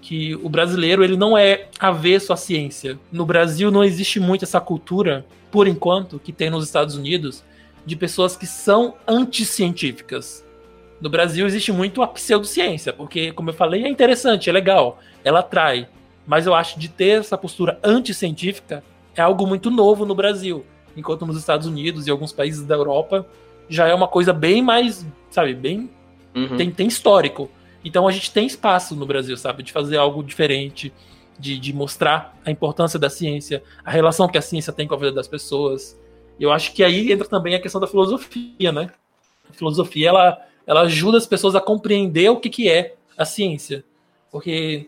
que o brasileiro ele não é avesso à ciência. No Brasil não existe muito essa cultura, por enquanto, que tem nos Estados Unidos, de pessoas que são anticientíficas. No Brasil existe muito a pseudociência, porque, como eu falei, é interessante, é legal, ela atrai. Mas eu acho de ter essa postura anticientífica é algo muito novo no Brasil. Enquanto nos Estados Unidos e alguns países da Europa já é uma coisa bem mais, sabe, bem. Uhum. Tem, tem histórico. Então a gente tem espaço no Brasil, sabe, de fazer algo diferente, de, de mostrar a importância da ciência, a relação que a ciência tem com a vida das pessoas. Eu acho que aí entra também a questão da filosofia, né? A filosofia ela, ela ajuda as pessoas a compreender o que, que é a ciência. Porque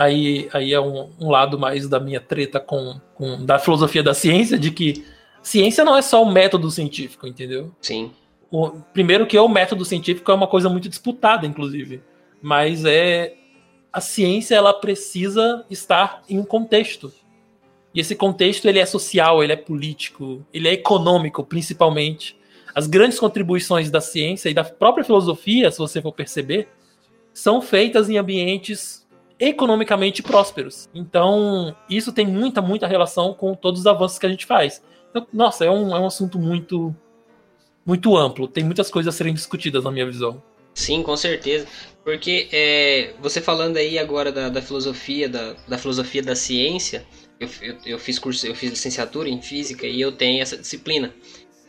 aí, aí é um, um lado mais da minha treta com, com da filosofia da ciência, de que ciência não é só um método científico, entendeu? Sim. O, primeiro que o método científico é uma coisa muito disputada, inclusive. Mas é a ciência ela precisa estar em um contexto. E esse contexto ele é social, ele é político, ele é econômico, principalmente. As grandes contribuições da ciência e da própria filosofia, se você for perceber, são feitas em ambientes economicamente prósperos. Então, isso tem muita, muita relação com todos os avanços que a gente faz. Então, nossa, é um, é um assunto muito, muito amplo. Tem muitas coisas a serem discutidas na minha visão. Sim, com certeza. Porque é, você falando aí agora da, da filosofia, da, da, filosofia da ciência, eu, eu, eu, fiz curso, eu fiz licenciatura em física e eu tenho essa disciplina.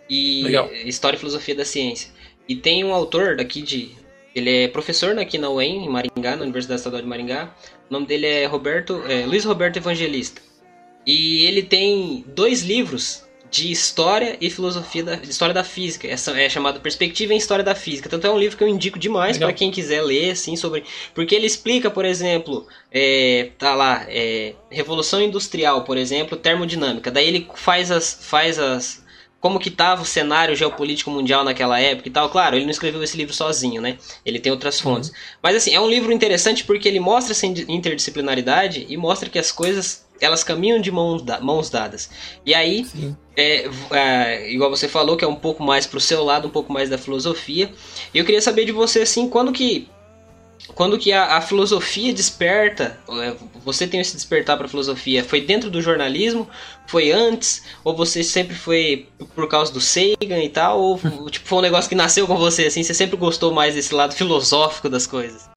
E Legal. História e Filosofia da Ciência. E tem um autor daqui de. Ele é professor aqui na UEM, em Maringá, na Universidade Estadual de Maringá. O nome dele é Roberto, é, Luiz Roberto Evangelista. E ele tem dois livros de história e filosofia da história da física. Essa é chamado Perspectiva em História da Física. Tanto é um livro que eu indico demais para quem quiser ler, assim, sobre. Porque ele explica, por exemplo, é, tá lá, é, Revolução Industrial, por exemplo, termodinâmica. Daí ele faz as. Faz as como que estava o cenário geopolítico mundial naquela época e tal. Claro, ele não escreveu esse livro sozinho, né? Ele tem outras fontes. Uhum. Mas assim, é um livro interessante porque ele mostra essa interdisciplinaridade e mostra que as coisas elas caminham de mãos, mãos dadas. E aí, é, é, igual você falou, que é um pouco mais pro seu lado, um pouco mais da filosofia. E eu queria saber de você, assim, quando que quando que a, a, filosofia desperta, é, você tem esse despertar para a filosofia, foi dentro do jornalismo, foi antes, ou você sempre foi por causa do Sagan e tal, ou tipo, foi um negócio que nasceu com você, assim, você sempre gostou mais desse lado filosófico das coisas?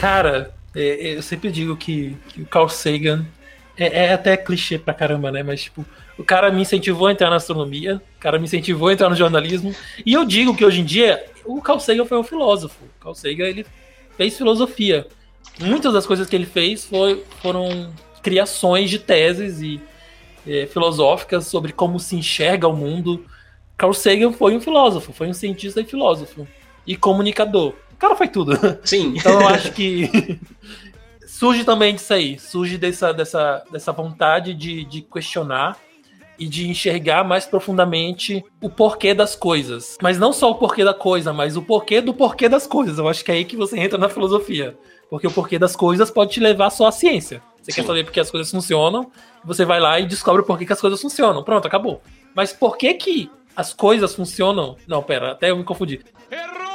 Cara, eu sempre digo que, que o Carl Sagan é, é, até clichê pra caramba, né? Mas, tipo, o cara me incentivou a entrar na astronomia, o cara me incentivou a entrar no jornalismo. E eu digo que hoje em dia, o Carl Sagan foi um filósofo. O Carl Sagan, ele fez filosofia. Muitas das coisas que ele fez foi, foram criações de teses e é, filosóficas sobre como se enxerga o mundo. Carl Sagan foi um filósofo, foi um cientista e filósofo. E comunicador. O cara foi tudo. Sim. Então eu acho que surge também disso aí, surge dessa, dessa, dessa vontade de, de questionar e de enxergar mais profundamente o porquê das coisas. Mas não só o porquê da coisa, mas o porquê do porquê das coisas. Eu acho que é aí que você entra na filosofia. Porque o porquê das coisas pode te levar só à ciência. Você Sim. quer saber por que as coisas funcionam, você vai lá e descobre o porquê que as coisas funcionam. Pronto, acabou. Mas por que que as coisas funcionam? Não, pera, até eu me confundi. Errou!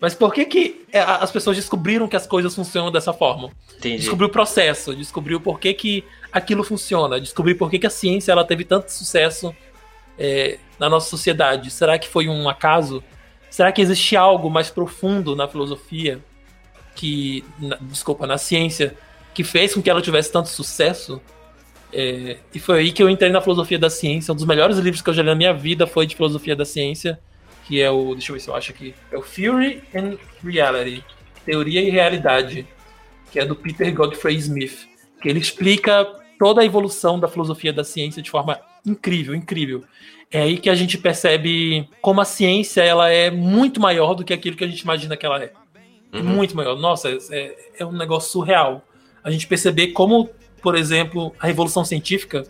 Mas por que, que é, as pessoas descobriram que as coisas funcionam dessa forma? Entendi. Descobriu o processo, descobriu por que, que aquilo funciona, descobriu por que, que a ciência ela teve tanto sucesso é, na nossa sociedade. Será que foi um acaso? Será que existe algo mais profundo na filosofia, que, na, desculpa, na ciência, que fez com que ela tivesse tanto sucesso? É, e foi aí que eu entrei na filosofia da ciência. Um dos melhores livros que eu já li na minha vida foi de filosofia da ciência que é o. Deixa eu ver se eu acho aqui. É o Theory and Reality Teoria e Realidade, que é do Peter Godfrey Smith, que ele explica toda a evolução da filosofia da ciência de forma incrível, incrível. É aí que a gente percebe como a ciência ela é muito maior do que aquilo que a gente imagina que ela é. Uhum. Muito maior. Nossa, é, é um negócio surreal. A gente perceber como, por exemplo, a revolução científica,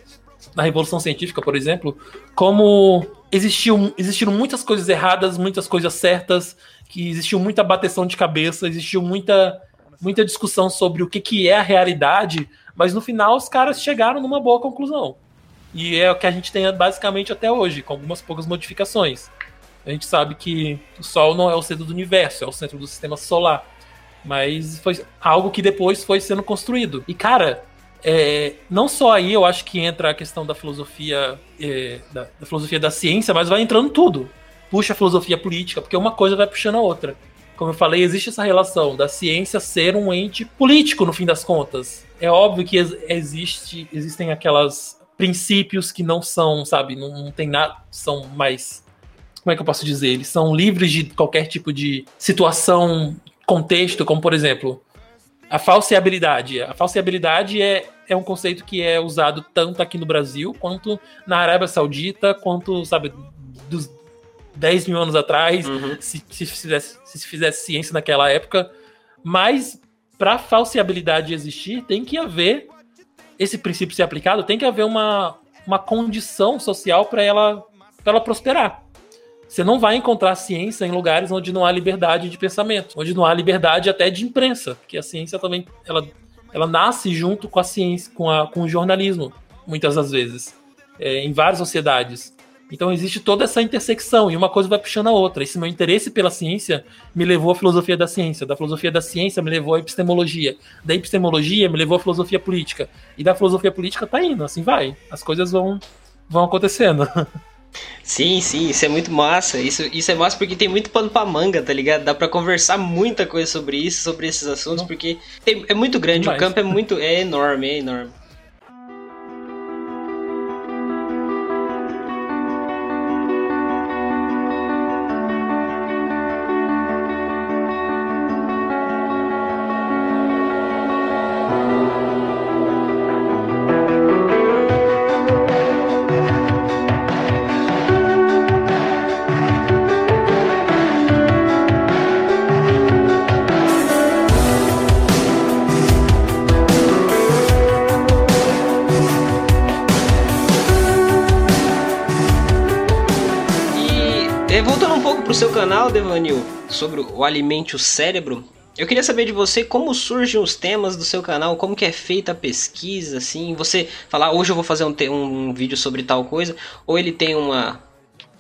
na revolução científica, por exemplo, como existiu, existiram muitas coisas erradas, muitas coisas certas, que existiu muita bateção de cabeça, existiu muita, muita discussão sobre o que, que é a realidade, mas no final os caras chegaram numa boa conclusão. E é o que a gente tem basicamente até hoje, com algumas poucas modificações. A gente sabe que o Sol não é o centro do universo, é o centro do sistema solar. Mas foi algo que depois foi sendo construído. E, cara, é, não só aí eu acho que entra a questão da filosofia é, da, da, filosofia da ciência, mas vai entrando tudo. Puxa a filosofia política, porque uma coisa vai puxando a outra. Como eu falei, existe essa relação da ciência ser um ente político no fim das contas. É óbvio que existe, existem aquelas princípios que não são, sabe, não, não tem nada, são mais como é que eu posso dizer? Eles são livres de qualquer tipo de situação, contexto, como por exemplo, a falseabilidade. A falseabilidade é, é um conceito que é usado tanto aqui no Brasil, quanto na Arábia Saudita, quanto, sabe, dos 10 mil anos atrás, uhum. se, se, fizesse, se fizesse ciência naquela época. Mas, para falseabilidade existir, tem que haver esse princípio ser aplicado, tem que haver uma, uma condição social para ela, ela prosperar. Você não vai encontrar ciência em lugares onde não há liberdade de pensamento, onde não há liberdade até de imprensa, porque a ciência também ela, ela nasce junto com a ciência, com, a, com o jornalismo, muitas das vezes, é, em várias sociedades. Então existe toda essa intersecção e uma coisa vai puxando a outra. Esse meu interesse pela ciência me levou à filosofia da ciência, da filosofia da ciência me levou à epistemologia, da epistemologia me levou à filosofia política e da filosofia política tá indo, assim vai. As coisas vão vão acontecendo. Sim, sim, isso é muito massa. Isso, isso é massa porque tem muito pano pra manga, tá ligado? Dá pra conversar muita coisa sobre isso, sobre esses assuntos, Não. porque tem, é muito grande, Demais. o campo é muito. é enorme, é enorme. Sobre o alimente o cérebro, eu queria saber de você como surgem os temas do seu canal, como que é feita a pesquisa, assim, você falar hoje eu vou fazer um, um vídeo sobre tal coisa, ou ele tem uma,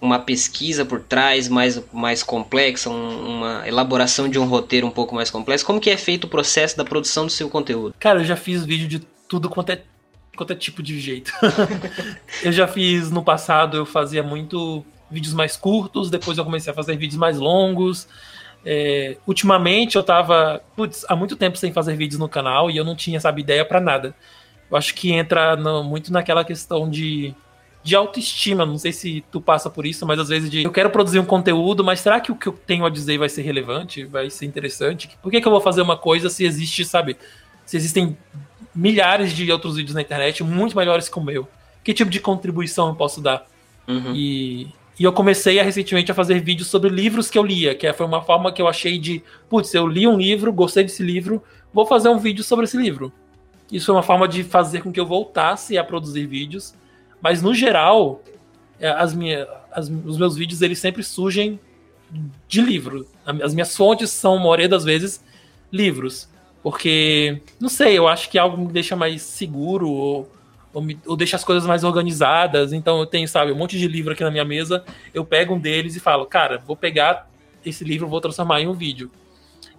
uma pesquisa por trás mais, mais complexa, um, uma elaboração de um roteiro um pouco mais complexo, como que é feito o processo da produção do seu conteúdo? Cara, eu já fiz vídeo de tudo quanto é, quanto é tipo de jeito. eu já fiz no passado, eu fazia muito vídeos mais curtos, depois eu comecei a fazer vídeos mais longos, é, ultimamente eu tava putz, há muito tempo sem fazer vídeos no canal e eu não tinha, sabe, ideia para nada. Eu acho que entra no, muito naquela questão de, de autoestima. Não sei se tu passa por isso, mas às vezes de eu quero produzir um conteúdo, mas será que o que eu tenho a dizer vai ser relevante? Vai ser interessante? Por que, que eu vou fazer uma coisa se existe, sabe? Se existem milhares de outros vídeos na internet muito melhores que o meu. Que tipo de contribuição eu posso dar? Uhum. E e eu comecei a, recentemente a fazer vídeos sobre livros que eu lia, que foi uma forma que eu achei de, putz, eu li um livro, gostei desse livro, vou fazer um vídeo sobre esse livro. Isso foi uma forma de fazer com que eu voltasse a produzir vídeos, mas no geral, é, as minhas, as, os meus vídeos eles sempre surgem de livro. As minhas fontes são, a maioria das vezes, livros. Porque, não sei, eu acho que algo me deixa mais seguro ou ou, me, ou deixa as coisas mais organizadas. Então eu tenho, sabe, um monte de livro aqui na minha mesa. Eu pego um deles e falo, cara, vou pegar esse livro, vou transformar em um vídeo.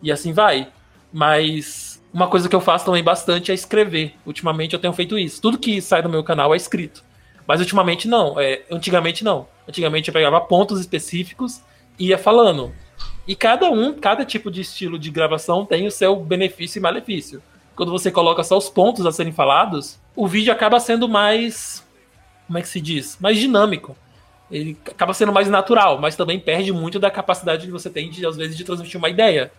E assim vai. Mas uma coisa que eu faço também bastante é escrever. Ultimamente eu tenho feito isso. Tudo que sai do meu canal é escrito. Mas ultimamente não. É, antigamente não. Antigamente eu pegava pontos específicos e ia falando. E cada um, cada tipo de estilo de gravação tem o seu benefício e malefício. Quando você coloca só os pontos a serem falados, o vídeo acaba sendo mais. Como é que se diz? Mais dinâmico. Ele acaba sendo mais natural, mas também perde muito da capacidade que você tem, de, às vezes, de transmitir uma ideia.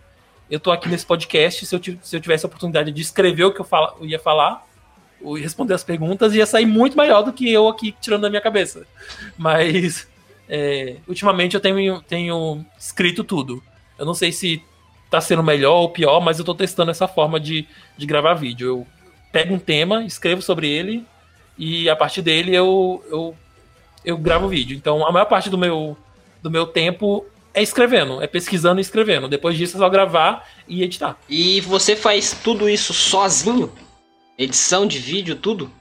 Eu tô aqui nesse podcast, se eu, se eu tivesse a oportunidade de escrever o que eu, fala, eu ia falar, ou responder as perguntas, ia sair muito melhor do que eu aqui tirando da minha cabeça. Mas, é, ultimamente, eu tenho, tenho escrito tudo. Eu não sei se tá sendo melhor ou pior, mas eu tô testando essa forma de, de gravar vídeo. Eu pego um tema, escrevo sobre ele e a partir dele eu, eu, eu gravo vídeo. Então a maior parte do meu, do meu tempo é escrevendo, é pesquisando e escrevendo. Depois disso é só gravar e editar. E você faz tudo isso sozinho? Edição de vídeo, tudo?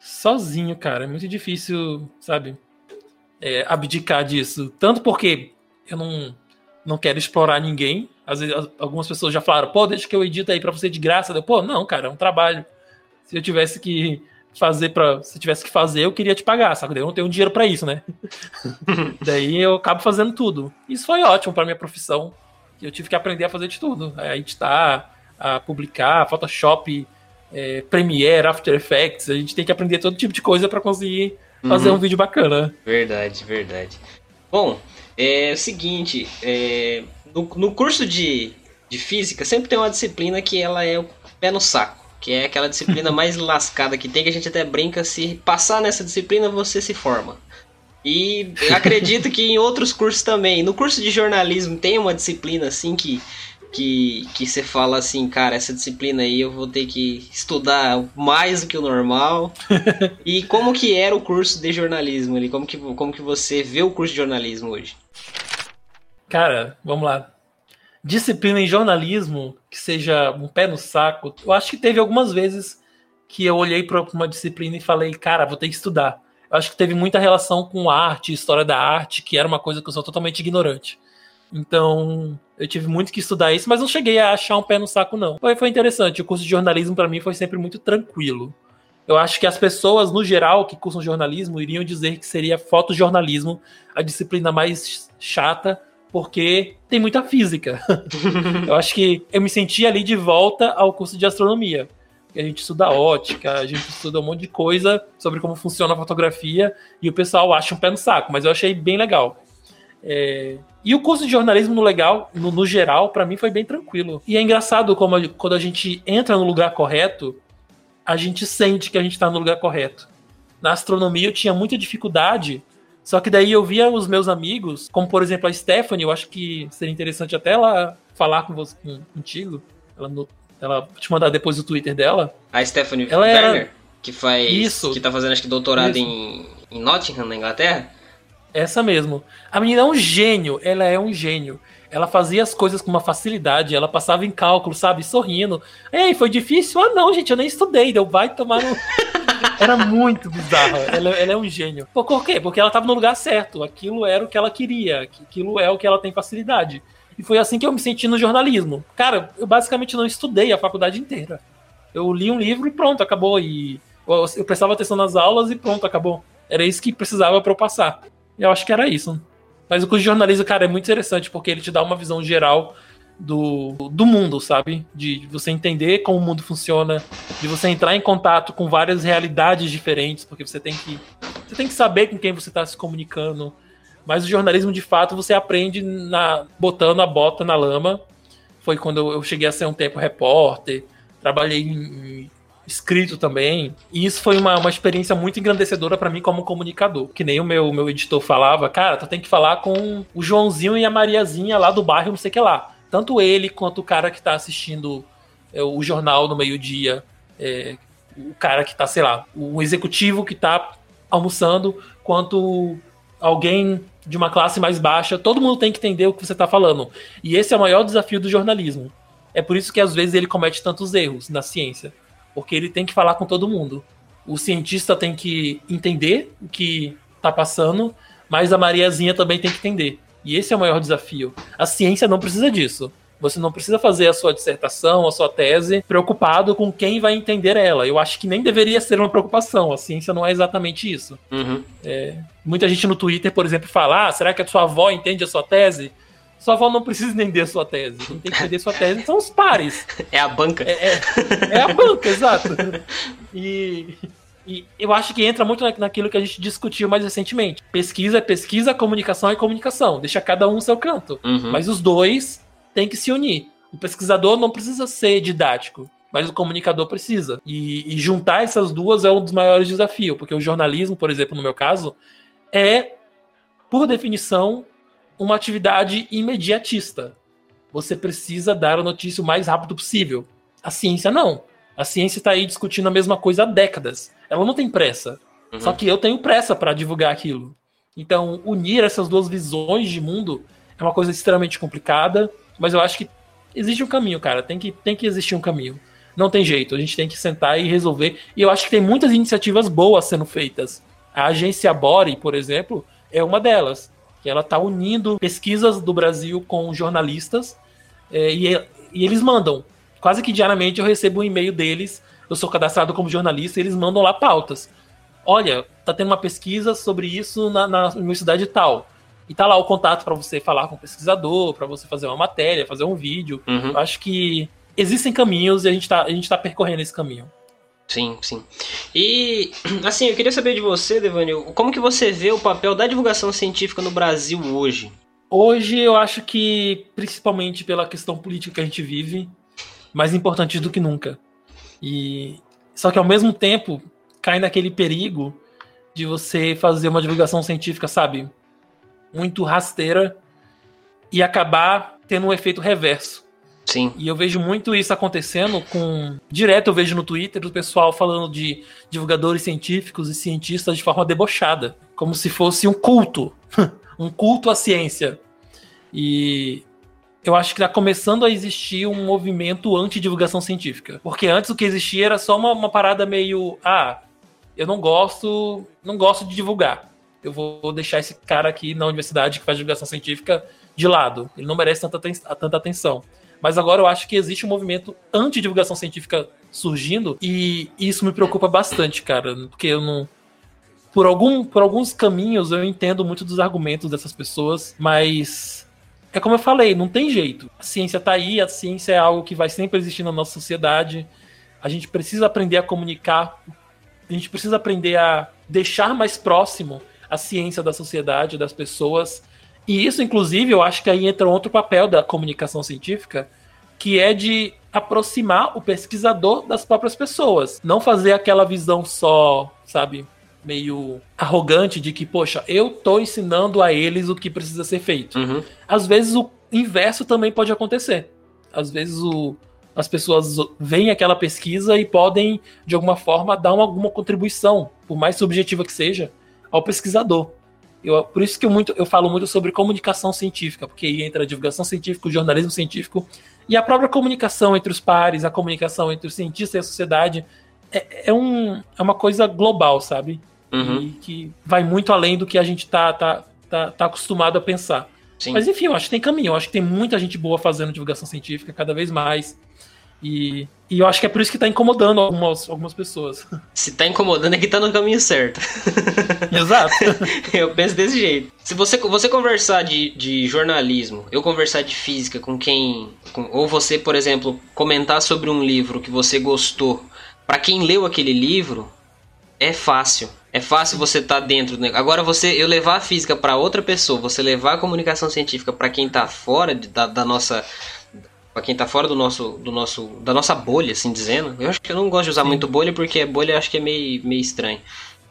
Sozinho, cara. É muito difícil, sabe? É, abdicar disso. Tanto porque eu não, não quero explorar ninguém. Às vezes algumas pessoas já falaram, pô, deixa que eu edito aí pra você de graça. Eu, pô, não, cara, é um trabalho se eu tivesse que fazer para se tivesse que fazer, eu queria te pagar, sabe? Eu não tenho dinheiro para isso, né? Daí eu acabo fazendo tudo. Isso foi ótimo para minha profissão. Eu tive que aprender a fazer de tudo, a editar, a publicar, Photoshop, é, Premiere, After Effects. A gente tem que aprender todo tipo de coisa para conseguir fazer uhum. um vídeo bacana. Verdade, verdade. Bom, é o seguinte, é, no, no curso de, de física sempre tem uma disciplina que ela é o pé no saco que é aquela disciplina mais lascada que tem, que a gente até brinca, se passar nessa disciplina você se forma. E acredito que em outros cursos também. No curso de jornalismo tem uma disciplina assim que que que você fala assim, cara, essa disciplina aí eu vou ter que estudar mais do que o normal. e como que era o curso de jornalismo ali? Como que como que você vê o curso de jornalismo hoje? Cara, vamos lá disciplina em jornalismo que seja um pé no saco, eu acho que teve algumas vezes que eu olhei para uma disciplina e falei, cara, vou ter que estudar. Eu acho que teve muita relação com arte, história da arte, que era uma coisa que eu sou totalmente ignorante. Então, eu tive muito que estudar isso, mas não cheguei a achar um pé no saco, não. Foi, foi interessante. O curso de jornalismo, para mim, foi sempre muito tranquilo. Eu acho que as pessoas, no geral, que cursam jornalismo, iriam dizer que seria fotojornalismo a disciplina mais chata, porque tem muita física. eu acho que eu me senti ali de volta ao curso de astronomia. A gente estuda ótica, a gente estuda um monte de coisa sobre como funciona a fotografia e o pessoal acha um pé no saco, mas eu achei bem legal. É... E o curso de jornalismo no legal, no, no geral, para mim foi bem tranquilo. E é engraçado como quando a gente entra no lugar correto, a gente sente que a gente está no lugar correto. Na astronomia eu tinha muita dificuldade só que daí eu via os meus amigos, como por exemplo a Stephanie, eu acho que seria interessante até ela falar com você, com, contigo. Ela, no, ela te mandar depois o Twitter dela. A Stephanie ela Werner, era... que faz. Isso. Que tá fazendo acho que doutorado em, em Nottingham, na Inglaterra. Essa mesmo. A menina é um gênio, ela é um gênio. Ela fazia as coisas com uma facilidade, ela passava em cálculo, sabe, sorrindo. Ei, foi difícil? Ah, não, gente, eu nem estudei, deu vai tomar no. Era muito bizarro. Ela, ela, é um gênio. Por quê? Porque ela estava no lugar certo. Aquilo era o que ela queria. Aquilo é o que ela tem facilidade. E foi assim que eu me senti no jornalismo. Cara, eu basicamente não estudei a faculdade inteira. Eu li um livro e pronto, acabou. E eu prestava atenção nas aulas e pronto, acabou. Era isso que precisava para eu passar. Eu acho que era isso. Mas o curso de jornalismo, cara, é muito interessante porque ele te dá uma visão geral do, do mundo, sabe? De você entender como o mundo funciona, de você entrar em contato com várias realidades diferentes, porque você tem que você tem que saber com quem você está se comunicando. Mas o jornalismo, de fato, você aprende na botando a bota na lama. Foi quando eu cheguei a ser um tempo repórter, trabalhei em, escrito também. E isso foi uma, uma experiência muito engrandecedora para mim como comunicador. Que nem o meu, meu editor falava, cara, tu tem que falar com o Joãozinho e a Mariazinha lá do bairro, não sei o que lá. Tanto ele quanto o cara que tá assistindo é, o jornal no meio-dia, é, o cara que tá, sei lá, o executivo que tá almoçando, quanto alguém de uma classe mais baixa, todo mundo tem que entender o que você tá falando. E esse é o maior desafio do jornalismo. É por isso que às vezes ele comete tantos erros na ciência porque ele tem que falar com todo mundo. O cientista tem que entender o que está passando, mas a Mariazinha também tem que entender. E esse é o maior desafio. A ciência não precisa disso. Você não precisa fazer a sua dissertação, a sua tese, preocupado com quem vai entender ela. Eu acho que nem deveria ser uma preocupação. A ciência não é exatamente isso. Uhum. É, muita gente no Twitter, por exemplo, fala: ah, será que a sua avó entende a sua tese? Sua avó não precisa entender a sua tese. Quem tem que entender sua tese são os pares. É a banca. É, é, é a banca, exato. E, e, eu acho que entra muito naquilo que a gente discutiu mais recentemente. Pesquisa é pesquisa, comunicação é comunicação. Deixa cada um seu canto. Uhum. Mas os dois têm que se unir. O pesquisador não precisa ser didático, mas o comunicador precisa. E, e juntar essas duas é um dos maiores desafios, porque o jornalismo, por exemplo, no meu caso, é, por definição, uma atividade imediatista. Você precisa dar a notícia o mais rápido possível. A ciência não. A ciência está aí discutindo a mesma coisa há décadas. Ela não tem pressa. Uhum. Só que eu tenho pressa para divulgar aquilo. Então, unir essas duas visões de mundo é uma coisa extremamente complicada, mas eu acho que existe um caminho, cara. Tem que, tem que existir um caminho. Não tem jeito, a gente tem que sentar e resolver. E eu acho que tem muitas iniciativas boas sendo feitas. A agência Bore, por exemplo, é uma delas que ela está unindo pesquisas do Brasil com jornalistas é, e, e, eles mandam. Quase que diariamente eu recebo um e-mail deles, eu sou cadastrado como jornalista, e eles mandam lá pautas. Olha, tá tendo uma pesquisa sobre isso na, na universidade tal. E tá lá o contato para você falar com o pesquisador, para você fazer uma matéria, fazer um vídeo. Uhum. Eu acho que existem caminhos e a gente está a gente tá percorrendo esse caminho. Sim, sim. E, assim, eu queria saber de você, Devanil, como que você vê o papel da divulgação científica no Brasil hoje? Hoje eu acho que, principalmente pela questão política que a gente vive, mais importante do que nunca. E só que ao mesmo tempo cai naquele perigo de você fazer uma divulgação científica, sabe, muito rasteira e acabar tendo um efeito reverso. Sim. E eu vejo muito isso acontecendo com. Direto eu vejo no Twitter o pessoal falando de divulgadores científicos e cientistas de forma debochada. Como se fosse um culto. um culto à ciência. E eu acho que está começando a existir um movimento anti-divulgação científica. Porque antes o que existia era só uma, uma, parada meio. Ah, eu não gosto. Não gosto de divulgar. Eu vou deixar esse cara aqui na universidade que faz divulgação científica de lado. Ele não merece tanta, tanta atenção. Mas agora eu acho que existe um movimento anti-divulgação científica surgindo e isso me preocupa bastante, cara, porque eu não. Por, algum, por alguns caminhos eu entendo muito dos argumentos dessas pessoas, mas é como eu falei, não tem jeito. A ciência tá aí, a ciência é algo que vai sempre existir na nossa sociedade. A gente precisa aprender a comunicar, a gente precisa aprender a deixar mais próximo a ciência da sociedade, das pessoas, e isso, inclusive, eu acho que aí entra outro papel da comunicação científica, que é de aproximar o pesquisador das próprias pessoas. Não fazer aquela visão só, sabe, meio arrogante de que, poxa, eu tô ensinando a eles o que precisa ser feito. Uhum. Às vezes o inverso também pode acontecer. Às vezes o, as pessoas veem aquela pesquisa e podem, de alguma forma, dar uma, alguma contribuição, por mais subjetiva que seja, ao pesquisador. Eu, por isso que eu, muito, eu falo muito sobre comunicação científica, porque aí entra a divulgação científica, o jornalismo científico e a própria comunicação entre os pares, a comunicação entre o cientista e a sociedade é, é, um, é uma coisa global, sabe? Uhum. E que vai muito além do que a gente tá, tá, tá, tá acostumado a pensar. Sim. Mas enfim, eu acho que tem caminho. Eu acho que tem muita gente boa fazendo divulgação científica cada vez mais. E, e eu acho que é por isso que tá incomodando algumas, algumas pessoas. Se tá incomodando é que tá no caminho certo. Exato. eu penso desse jeito. Se você, você conversar de, de jornalismo, eu conversar de física com quem. Com, ou você, por exemplo, comentar sobre um livro que você gostou, para quem leu aquele livro, é fácil. É fácil você estar tá dentro do Agora você eu levar a física para outra pessoa, você levar a comunicação científica para quem tá fora de, da, da nossa para quem tá fora do nosso do nosso da nossa bolha, assim dizendo. Eu acho que eu não gosto de usar Sim. muito bolha porque bolha eu acho que é meio meio estranho.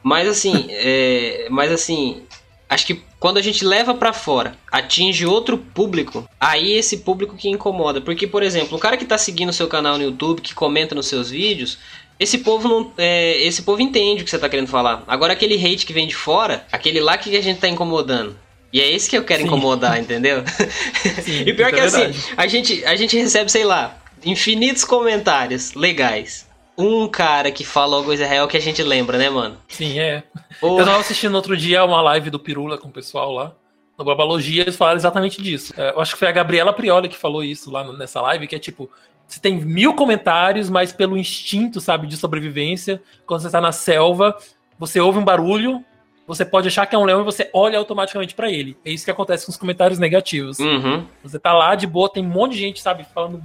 Mas assim, é, mas assim, acho que quando a gente leva para fora, atinge outro público, aí esse público que incomoda. Porque, por exemplo, o cara que tá seguindo o seu canal no YouTube, que comenta nos seus vídeos, esse povo não. É, esse povo entende o que você tá querendo falar. Agora aquele hate que vem de fora, aquele lá que a gente tá incomodando. E é esse que eu quero Sim. incomodar, entendeu? Sim, e pior que é assim, a gente, a gente recebe, sei lá, infinitos comentários legais. Um cara que fala alguma coisa real que a gente lembra, né, mano? Sim, é. Eu tava assistindo outro dia uma live do Pirula com o pessoal lá. No Babalogia, eles falaram exatamente disso. É, eu acho que foi a Gabriela Prioli que falou isso lá nessa live, que é tipo, você tem mil comentários, mas pelo instinto, sabe, de sobrevivência, quando você está na selva, você ouve um barulho, você pode achar que é um leão e você olha automaticamente para ele. É isso que acontece com os comentários negativos. Uhum. Você tá lá de boa, tem um monte de gente, sabe, falando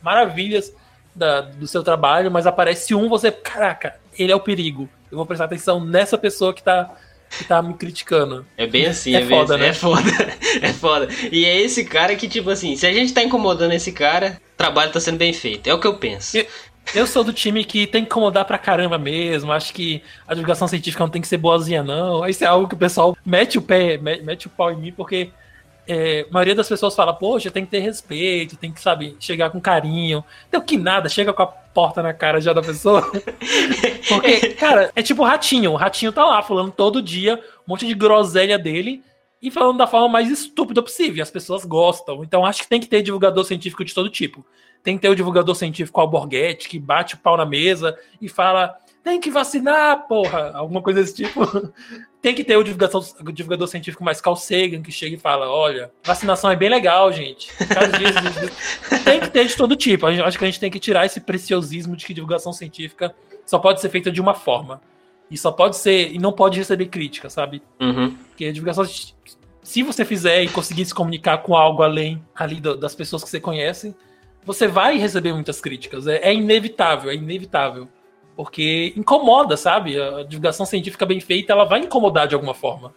maravilhas da, do seu trabalho, mas aparece um, você, caraca, ele é o perigo. Eu vou prestar atenção nessa pessoa que tá que tá me criticando. É bem assim, é, é foda, assim, né? É foda, é foda. E é esse cara que, tipo assim, se a gente tá incomodando esse cara, o trabalho tá sendo bem feito. É o que eu penso. Eu, eu sou do time que tem que incomodar pra caramba mesmo. Acho que a divulgação científica não tem que ser boazinha, não. Isso é algo que o pessoal mete o pé, mete o pau em mim, porque é, a maioria das pessoas fala, poxa, tem que ter respeito, tem que, sabe, chegar com carinho. Deu que nada, chega com a porta na cara já da pessoa. Porque, cara, é tipo o ratinho. O ratinho tá lá falando todo dia um monte de groselha dele e falando da forma mais estúpida possível. As pessoas gostam. Então acho que tem que ter divulgador científico de todo tipo. Tem que ter o divulgador científico alborguete, que bate o pau na mesa e fala: tem que vacinar, porra! Alguma coisa desse tipo. tem que ter o divulgador, o divulgador científico mais Carl Sagan, que chega e fala: olha, vacinação é bem legal, gente. tem que ter de todo tipo. Gente, acho que a gente tem que tirar esse preciosismo de que divulgação científica só pode ser feita de uma forma. E só pode ser. E não pode receber crítica, sabe? Uhum. Porque a divulgação. Se você fizer e conseguir se comunicar com algo além ali das pessoas que você conhece, você vai receber muitas críticas. É, é inevitável, é inevitável. Porque incomoda, sabe? A divulgação científica bem feita, ela vai incomodar de alguma forma.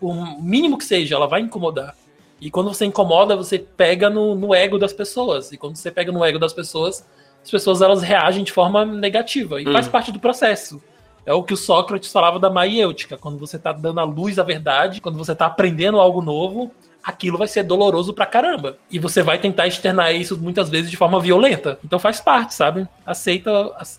O mínimo que seja, ela vai incomodar. E quando você incomoda, você pega no, no ego das pessoas. E quando você pega no ego das pessoas, as pessoas elas reagem de forma negativa. E hum. faz parte do processo. É o que o Sócrates falava da maiêutica. Quando você está dando à luz a verdade, quando você está aprendendo algo novo, aquilo vai ser doloroso pra caramba. E você vai tentar externar isso muitas vezes de forma violenta. Então faz parte, sabe? Aceita,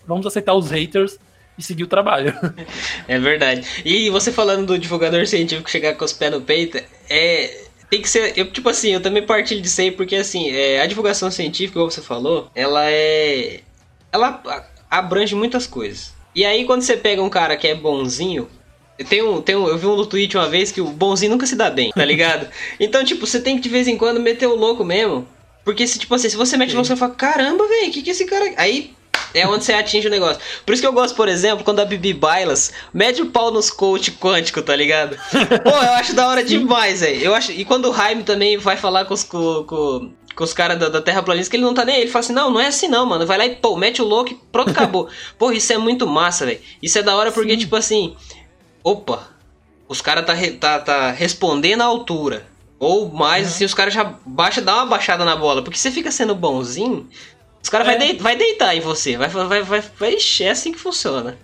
vamos aceitar os haters e seguir o trabalho. É verdade. E você falando do divulgador científico chegar com os pés no peito, é tem que ser. Eu, tipo assim, eu também partilho disso aí, porque assim, é, a divulgação científica, como você falou, ela é. Ela abrange muitas coisas. E aí, quando você pega um cara que é bonzinho, tem um, tem um, eu vi um no tweet uma vez que o bonzinho nunca se dá bem, tá ligado? então, tipo, você tem que de vez em quando meter o louco mesmo. Porque se, tipo assim, se você mete o louco, você fala, caramba, velho, que que esse cara. Aí é onde você atinge o negócio. Por isso que eu gosto, por exemplo, quando a Bibi Bailas mete o pau nos coach quântico, tá ligado? Pô, eu acho da hora demais, velho. Eu acho. E quando o Jaime também vai falar com os. Com, com, com os caras da, da Terra Planista, que ele não tá nem aí. Ele fala assim: não, não é assim não, mano. Vai lá e pô, mete o louco e pronto, acabou. Pô, isso é muito massa, velho. Isso é da hora porque, Sim. tipo assim opa, os caras tá, tá, tá respondendo à altura. Ou mais, uhum. assim, os caras já baixa, dá uma baixada na bola. Porque você fica sendo bonzinho, os caras é. vai, de, vai deitar em você. Vai, vai, vai, vai, é assim que funciona.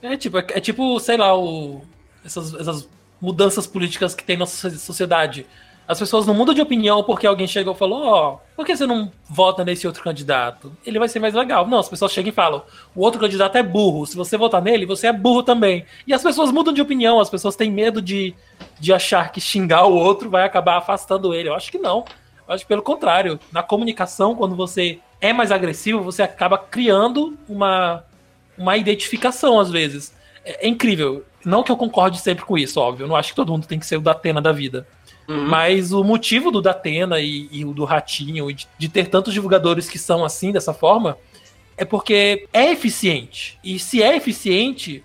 É tipo, é, é tipo sei lá, o, essas, essas mudanças políticas que tem na sociedade. As pessoas não mudam de opinião porque alguém chegou e falou: Ó, oh, por que você não vota nesse outro candidato? Ele vai ser mais legal. Não, as pessoas chegam e falam: o outro candidato é burro. Se você votar nele, você é burro também. E as pessoas mudam de opinião, as pessoas têm medo de, de achar que xingar o outro vai acabar afastando ele. Eu acho que não. Eu acho que pelo contrário. Na comunicação, quando você é mais agressivo, você acaba criando uma, uma identificação, às vezes. É, é incrível. Não que eu concorde sempre com isso, óbvio. Eu não acho que todo mundo tem que ser o Datena da vida. Uhum. Mas o motivo do Datena e, e o do Ratinho, e de, de ter tantos divulgadores que são assim, dessa forma, é porque é eficiente. E se é eficiente,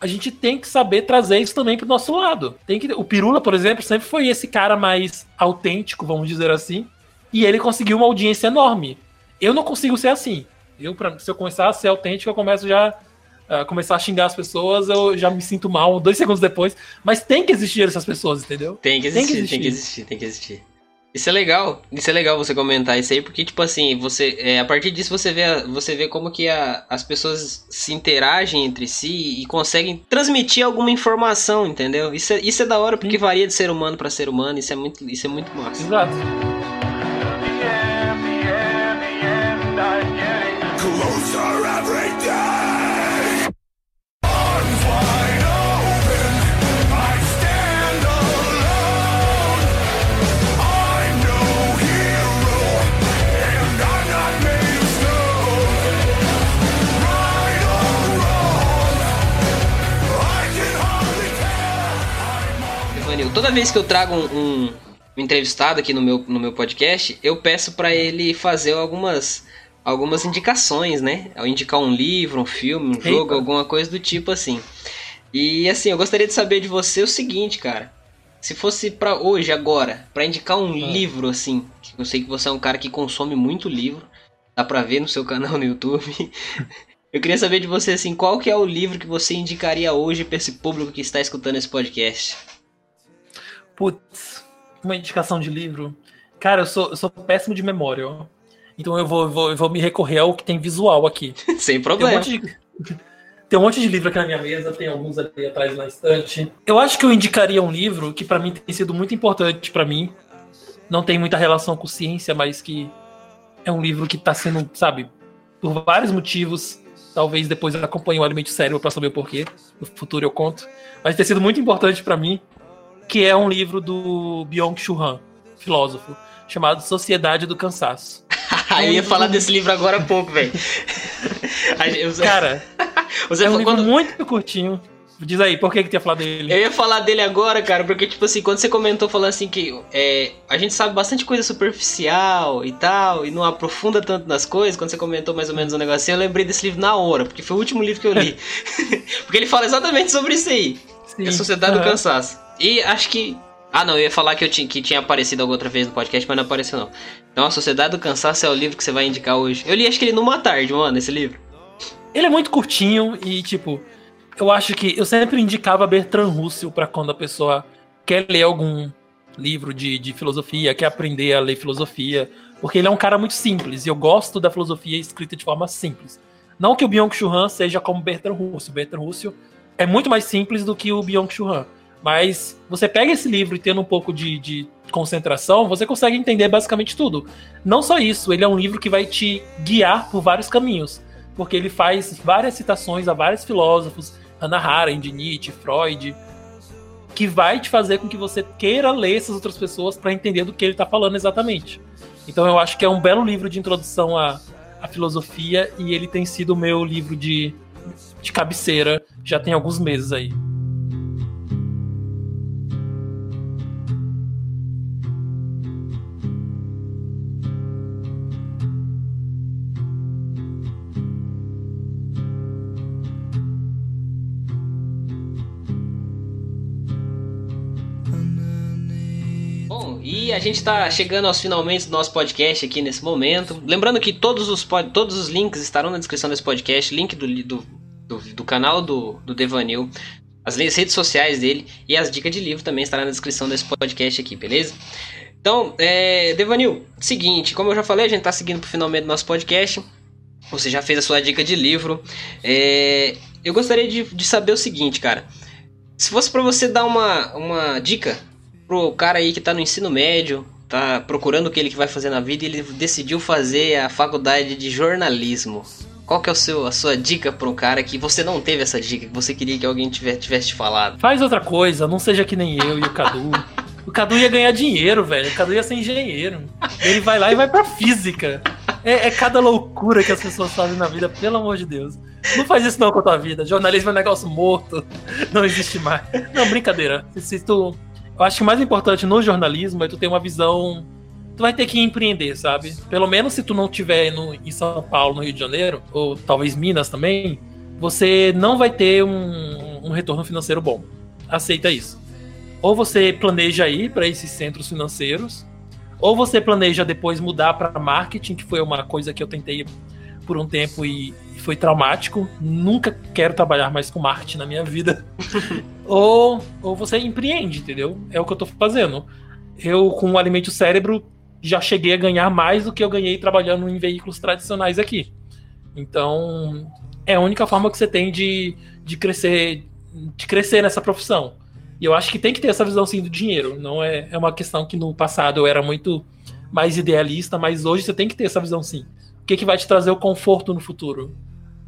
a gente tem que saber trazer isso também pro nosso lado. Tem que, o Pirula, por exemplo, sempre foi esse cara mais autêntico, vamos dizer assim, e ele conseguiu uma audiência enorme. Eu não consigo ser assim. Eu, pra, se eu começar a ser autêntico, eu começo já uh, começar a xingar as pessoas, eu já me sinto mal dois segundos depois. Mas tem que existir essas pessoas, entendeu? Tem que existir, tem que existir, tem que existir. Tem que existir. Isso é legal, isso é legal você comentar isso aí, porque, tipo assim, você, é, a partir disso você vê, você vê como que a, as pessoas se interagem entre si e conseguem transmitir alguma informação, entendeu? Isso é, isso é da hora, porque varia de ser humano para ser humano, isso é muito, isso é muito massa. Exato. Toda vez que eu trago um, um, entrevistado aqui no meu, no meu podcast, eu peço para ele fazer algumas algumas indicações, né? Ao indicar um livro, um filme, um jogo, alguma coisa do tipo assim. E assim, eu gostaria de saber de você o seguinte, cara. Se fosse para hoje, agora, para indicar um ah. livro assim, eu sei que você é um cara que consome muito livro, dá pra ver no seu canal no YouTube. eu queria saber de você assim, qual que é o livro que você indicaria hoje para esse público que está escutando esse podcast? Putz, uma indicação de livro. Cara, eu sou, eu sou péssimo de memória. Então eu vou, vou, eu vou me recorrer ao que tem visual aqui. Sem problema. Tem um, de, tem um, monte de, livro aqui na minha mesa, tem alguns ali atrás na estante. Eu acho que eu indicaria um livro que para mim tem sido muito importante para mim. Não tem muita relação com ciência, mas que é um livro que tá sendo, sabe, por vários motivos. Talvez depois eu acompanhe o Alimento Cérebro para saber o porquê. No futuro eu conto. Mas tem sido muito importante para mim que é um livro do Byung-Chul Han, filósofo, chamado Sociedade do Cansaço. eu ia falar desse livro agora há pouco, velho. Cara, você é um livro quando... muito curtinho. Diz aí, por que que tu ia falar dele? Eu ia falar dele agora, cara, porque, tipo assim, quando você comentou falando assim que é, a gente sabe bastante coisa superficial e tal, e não aprofunda tanto nas coisas, quando você comentou mais ou menos um negocinho, eu lembrei desse livro na hora, porque foi o último livro que eu li. porque ele fala exatamente sobre isso aí. Sim. É a Sociedade uhum. do Cansaço. E acho que. Ah, não, eu ia falar que, eu tinha, que tinha aparecido alguma outra vez no podcast, mas não apareceu não. Então, A Sociedade do Cansaço é o livro que você vai indicar hoje. Eu li acho que ele numa tarde, mano, esse livro. Ele é muito curtinho e, tipo, eu acho que eu sempre indicava Bertrand Russell para quando a pessoa quer ler algum livro de, de filosofia, quer aprender a ler filosofia, porque ele é um cara muito simples e eu gosto da filosofia escrita de forma simples. Não que o Byung-Chul seja como Bertrand Russell. Bertrand Russell é muito mais simples do que o Byung-Chul. Mas você pega esse livro e tendo um pouco de, de, concentração, você consegue entender basicamente tudo. Não só isso, ele é um livro que vai te guiar por vários caminhos, porque ele faz várias citações a vários filósofos, Hannah Arendt, Nietzsche, Freud, que vai te fazer com que você queira ler essas outras pessoas para entender do que ele está falando exatamente. Então eu acho que é um belo livro de introdução à, à filosofia e ele tem sido o meu livro de, de cabeceira já tem alguns meses aí. A gente está chegando aos finalmente do nosso podcast aqui nesse momento. Lembrando que todos os, todos os links estarão na descrição desse podcast, link do, do, do, do canal do, do Devanil, as redes sociais dele e as dicas de livro também estarão na descrição desse podcast aqui, beleza? Então, é, Devanil, seguinte, como eu já falei, a gente está seguindo pro finalmente do nosso podcast. Você já fez a sua dica de livro. É, eu gostaria de, de saber o seguinte, cara. Se fosse para você dar uma, uma dica pro cara aí que tá no ensino médio, tá procurando o que ele vai fazer na vida e ele decidiu fazer a faculdade de jornalismo. Qual que é o seu, a sua dica para um cara que você não teve essa dica, que você queria que alguém tivesse, tivesse falado? Faz outra coisa, não seja que nem eu e o Cadu. O Cadu ia ganhar dinheiro, velho. O Cadu ia ser engenheiro. Ele vai lá e vai pra física. É, é, cada loucura que as pessoas fazem na vida, pelo amor de Deus. Não faz isso não com a tua vida. Jornalismo é um negócio morto. Não existe mais. Não, brincadeira. Se tu... Eu acho que o mais importante no jornalismo é tu ter uma visão. Tu vai ter que empreender, sabe? Pelo menos se tu não tiver no, em São Paulo, no Rio de Janeiro, ou talvez Minas também, você não vai ter um, um retorno financeiro bom. Aceita isso. Ou você planeja ir para esses centros financeiros, ou você planeja depois mudar para marketing, que foi uma coisa que eu tentei por um tempo e foi traumático. Nunca quero trabalhar mais com marketing na minha vida. ou, ou você empreende, entendeu? É o que eu tô fazendo. Eu, com o Alimente o Cérebro, já cheguei a ganhar mais do que eu ganhei trabalhando em veículos tradicionais aqui. Então, é a única forma que você tem de, de crescer de crescer nessa profissão. E eu acho que tem que ter essa visão sim do dinheiro. Não é, é uma questão que no passado eu era muito mais idealista, mas hoje você tem que ter essa visão sim. O que, que vai te trazer o conforto no futuro?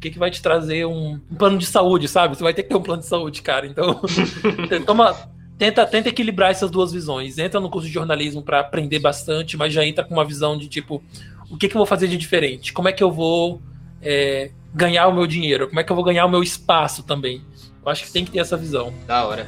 O que, que vai te trazer um, um plano de saúde, sabe? Você vai ter que ter um plano de saúde, cara. Então, toma, tenta, tenta equilibrar essas duas visões. Entra no curso de jornalismo para aprender bastante, mas já entra com uma visão de tipo, o que, que eu vou fazer de diferente? Como é que eu vou é, ganhar o meu dinheiro? Como é que eu vou ganhar o meu espaço também? Eu acho que tem que ter essa visão. Da hora.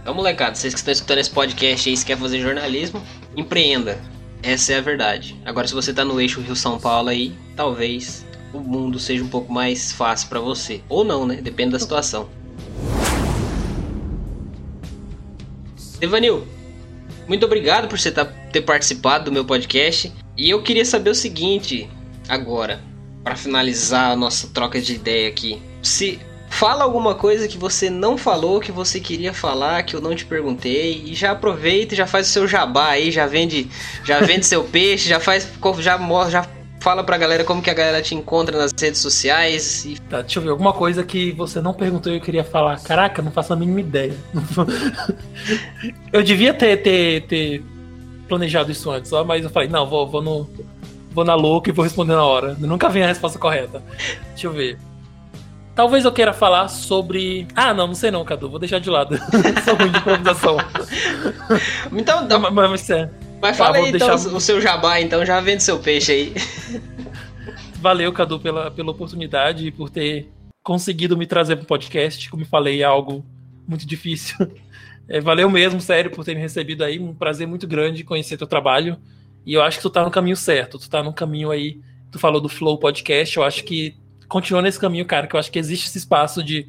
Então, molecada, vocês que estão escutando esse podcast aí, se quer fazer jornalismo, empreenda. Essa é a verdade. Agora, se você tá no eixo Rio-São Paulo aí, talvez o mundo seja um pouco mais fácil para você. Ou não, né? Depende da situação. Evanil, muito obrigado por você tá, ter participado do meu podcast. E eu queria saber o seguinte, agora, para finalizar a nossa troca de ideia aqui. Se Fala alguma coisa que você não falou, que você queria falar, que eu não te perguntei. E já aproveita já faz o seu jabá aí, já vende, já vende seu peixe, já faz. Já, já fala pra galera como que a galera te encontra nas redes sociais. E... Tá, deixa eu ver, alguma coisa que você não perguntou e eu queria falar. Caraca, não faço a mínima ideia. eu devia ter, ter, ter planejado isso antes, só, mas eu falei, não, vou, vou no. Vou na louca e vou responder na hora. Nunca vem a resposta correta. Deixa eu ver. Talvez eu queira falar sobre. Ah, não, não sei não, Cadu. Vou deixar de lado. Sou ruim de improvisação. então, não, mas, mas, é. Mas fala tá, aí então deixar... o seu jabá, então já vende seu peixe aí. Valeu, Cadu, pela, pela oportunidade e por ter conseguido me trazer para o podcast. Como eu falei, é algo muito difícil. É, valeu mesmo, sério, por ter me recebido aí. Um prazer muito grande conhecer teu trabalho. E eu acho que tu tá no caminho certo. Tu tá no caminho aí. Tu falou do Flow Podcast. Eu acho que continua nesse caminho, cara, que eu acho que existe esse espaço de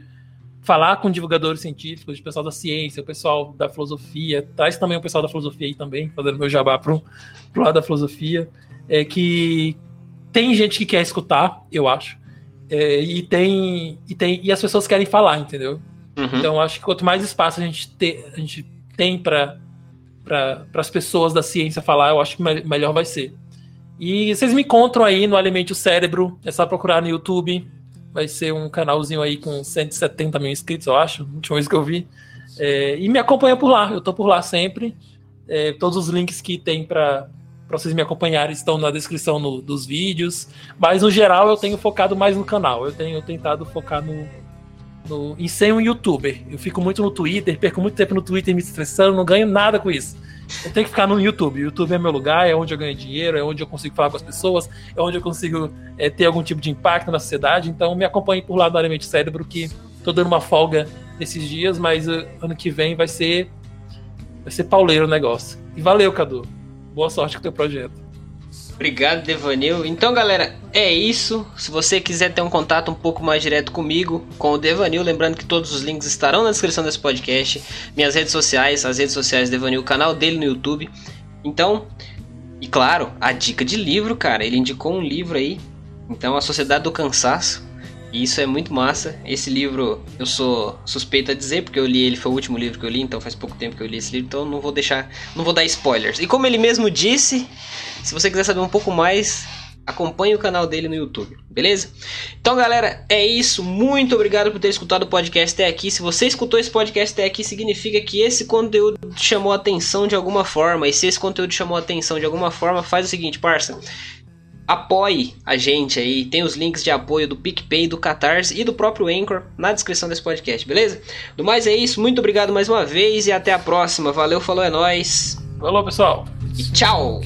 falar com divulgadores científicos, de pessoal da ciência, o pessoal da filosofia, traz também o pessoal da filosofia aí também, fazendo meu jabá pro, pro lado da filosofia, é que tem gente que quer escutar, eu acho, é, e tem e tem e as pessoas querem falar, entendeu? Uhum. Então acho que quanto mais espaço a gente, te, a gente tem para para as pessoas da ciência falar, eu acho que melhor vai ser. E vocês me encontram aí no Alimente o Cérebro. É só procurar no YouTube. Vai ser um canalzinho aí com 170 mil inscritos, eu acho. A última vez que eu vi. É, e me acompanha por lá. Eu tô por lá sempre. É, todos os links que tem para vocês me acompanharem estão na descrição no, dos vídeos. Mas no geral eu tenho focado mais no canal. Eu tenho tentado focar no, no, em ser um youtuber. Eu fico muito no Twitter, perco muito tempo no Twitter me estressando, não ganho nada com isso. Eu tenho que ficar no YouTube. O YouTube é meu lugar, é onde eu ganho dinheiro, é onde eu consigo falar com as pessoas, é onde eu consigo é, ter algum tipo de impacto na sociedade. Então me acompanhe por lá do Alimente Cérebro, que tô dando uma folga nesses dias, mas uh, ano que vem vai ser. Vai ser pauleiro o negócio. E valeu, Cadu. Boa sorte com o teu projeto. Obrigado, Devanil. Então, galera, é isso. Se você quiser ter um contato um pouco mais direto comigo, com o Devanil, lembrando que todos os links estarão na descrição desse podcast, minhas redes sociais, as redes sociais do Devanil, o canal dele no YouTube. Então, e claro, a dica de livro, cara, ele indicou um livro aí. Então, A Sociedade do Cansaço. E isso é muito massa. Esse livro eu sou suspeito a dizer, porque eu li ele, foi o último livro que eu li, então faz pouco tempo que eu li esse livro, então não vou deixar, não vou dar spoilers. E como ele mesmo disse, se você quiser saber um pouco mais, acompanhe o canal dele no YouTube, beleza? Então, galera, é isso. Muito obrigado por ter escutado o podcast até aqui. Se você escutou esse podcast até aqui, significa que esse conteúdo chamou atenção de alguma forma. E se esse conteúdo chamou atenção de alguma forma, faz o seguinte, parça apoie a gente aí. Tem os links de apoio do PicPay, do Catarse e do próprio Anchor na descrição desse podcast, beleza? Do mais é isso, muito obrigado mais uma vez e até a próxima. Valeu, falou, é nóis. Falou, pessoal. E tchau!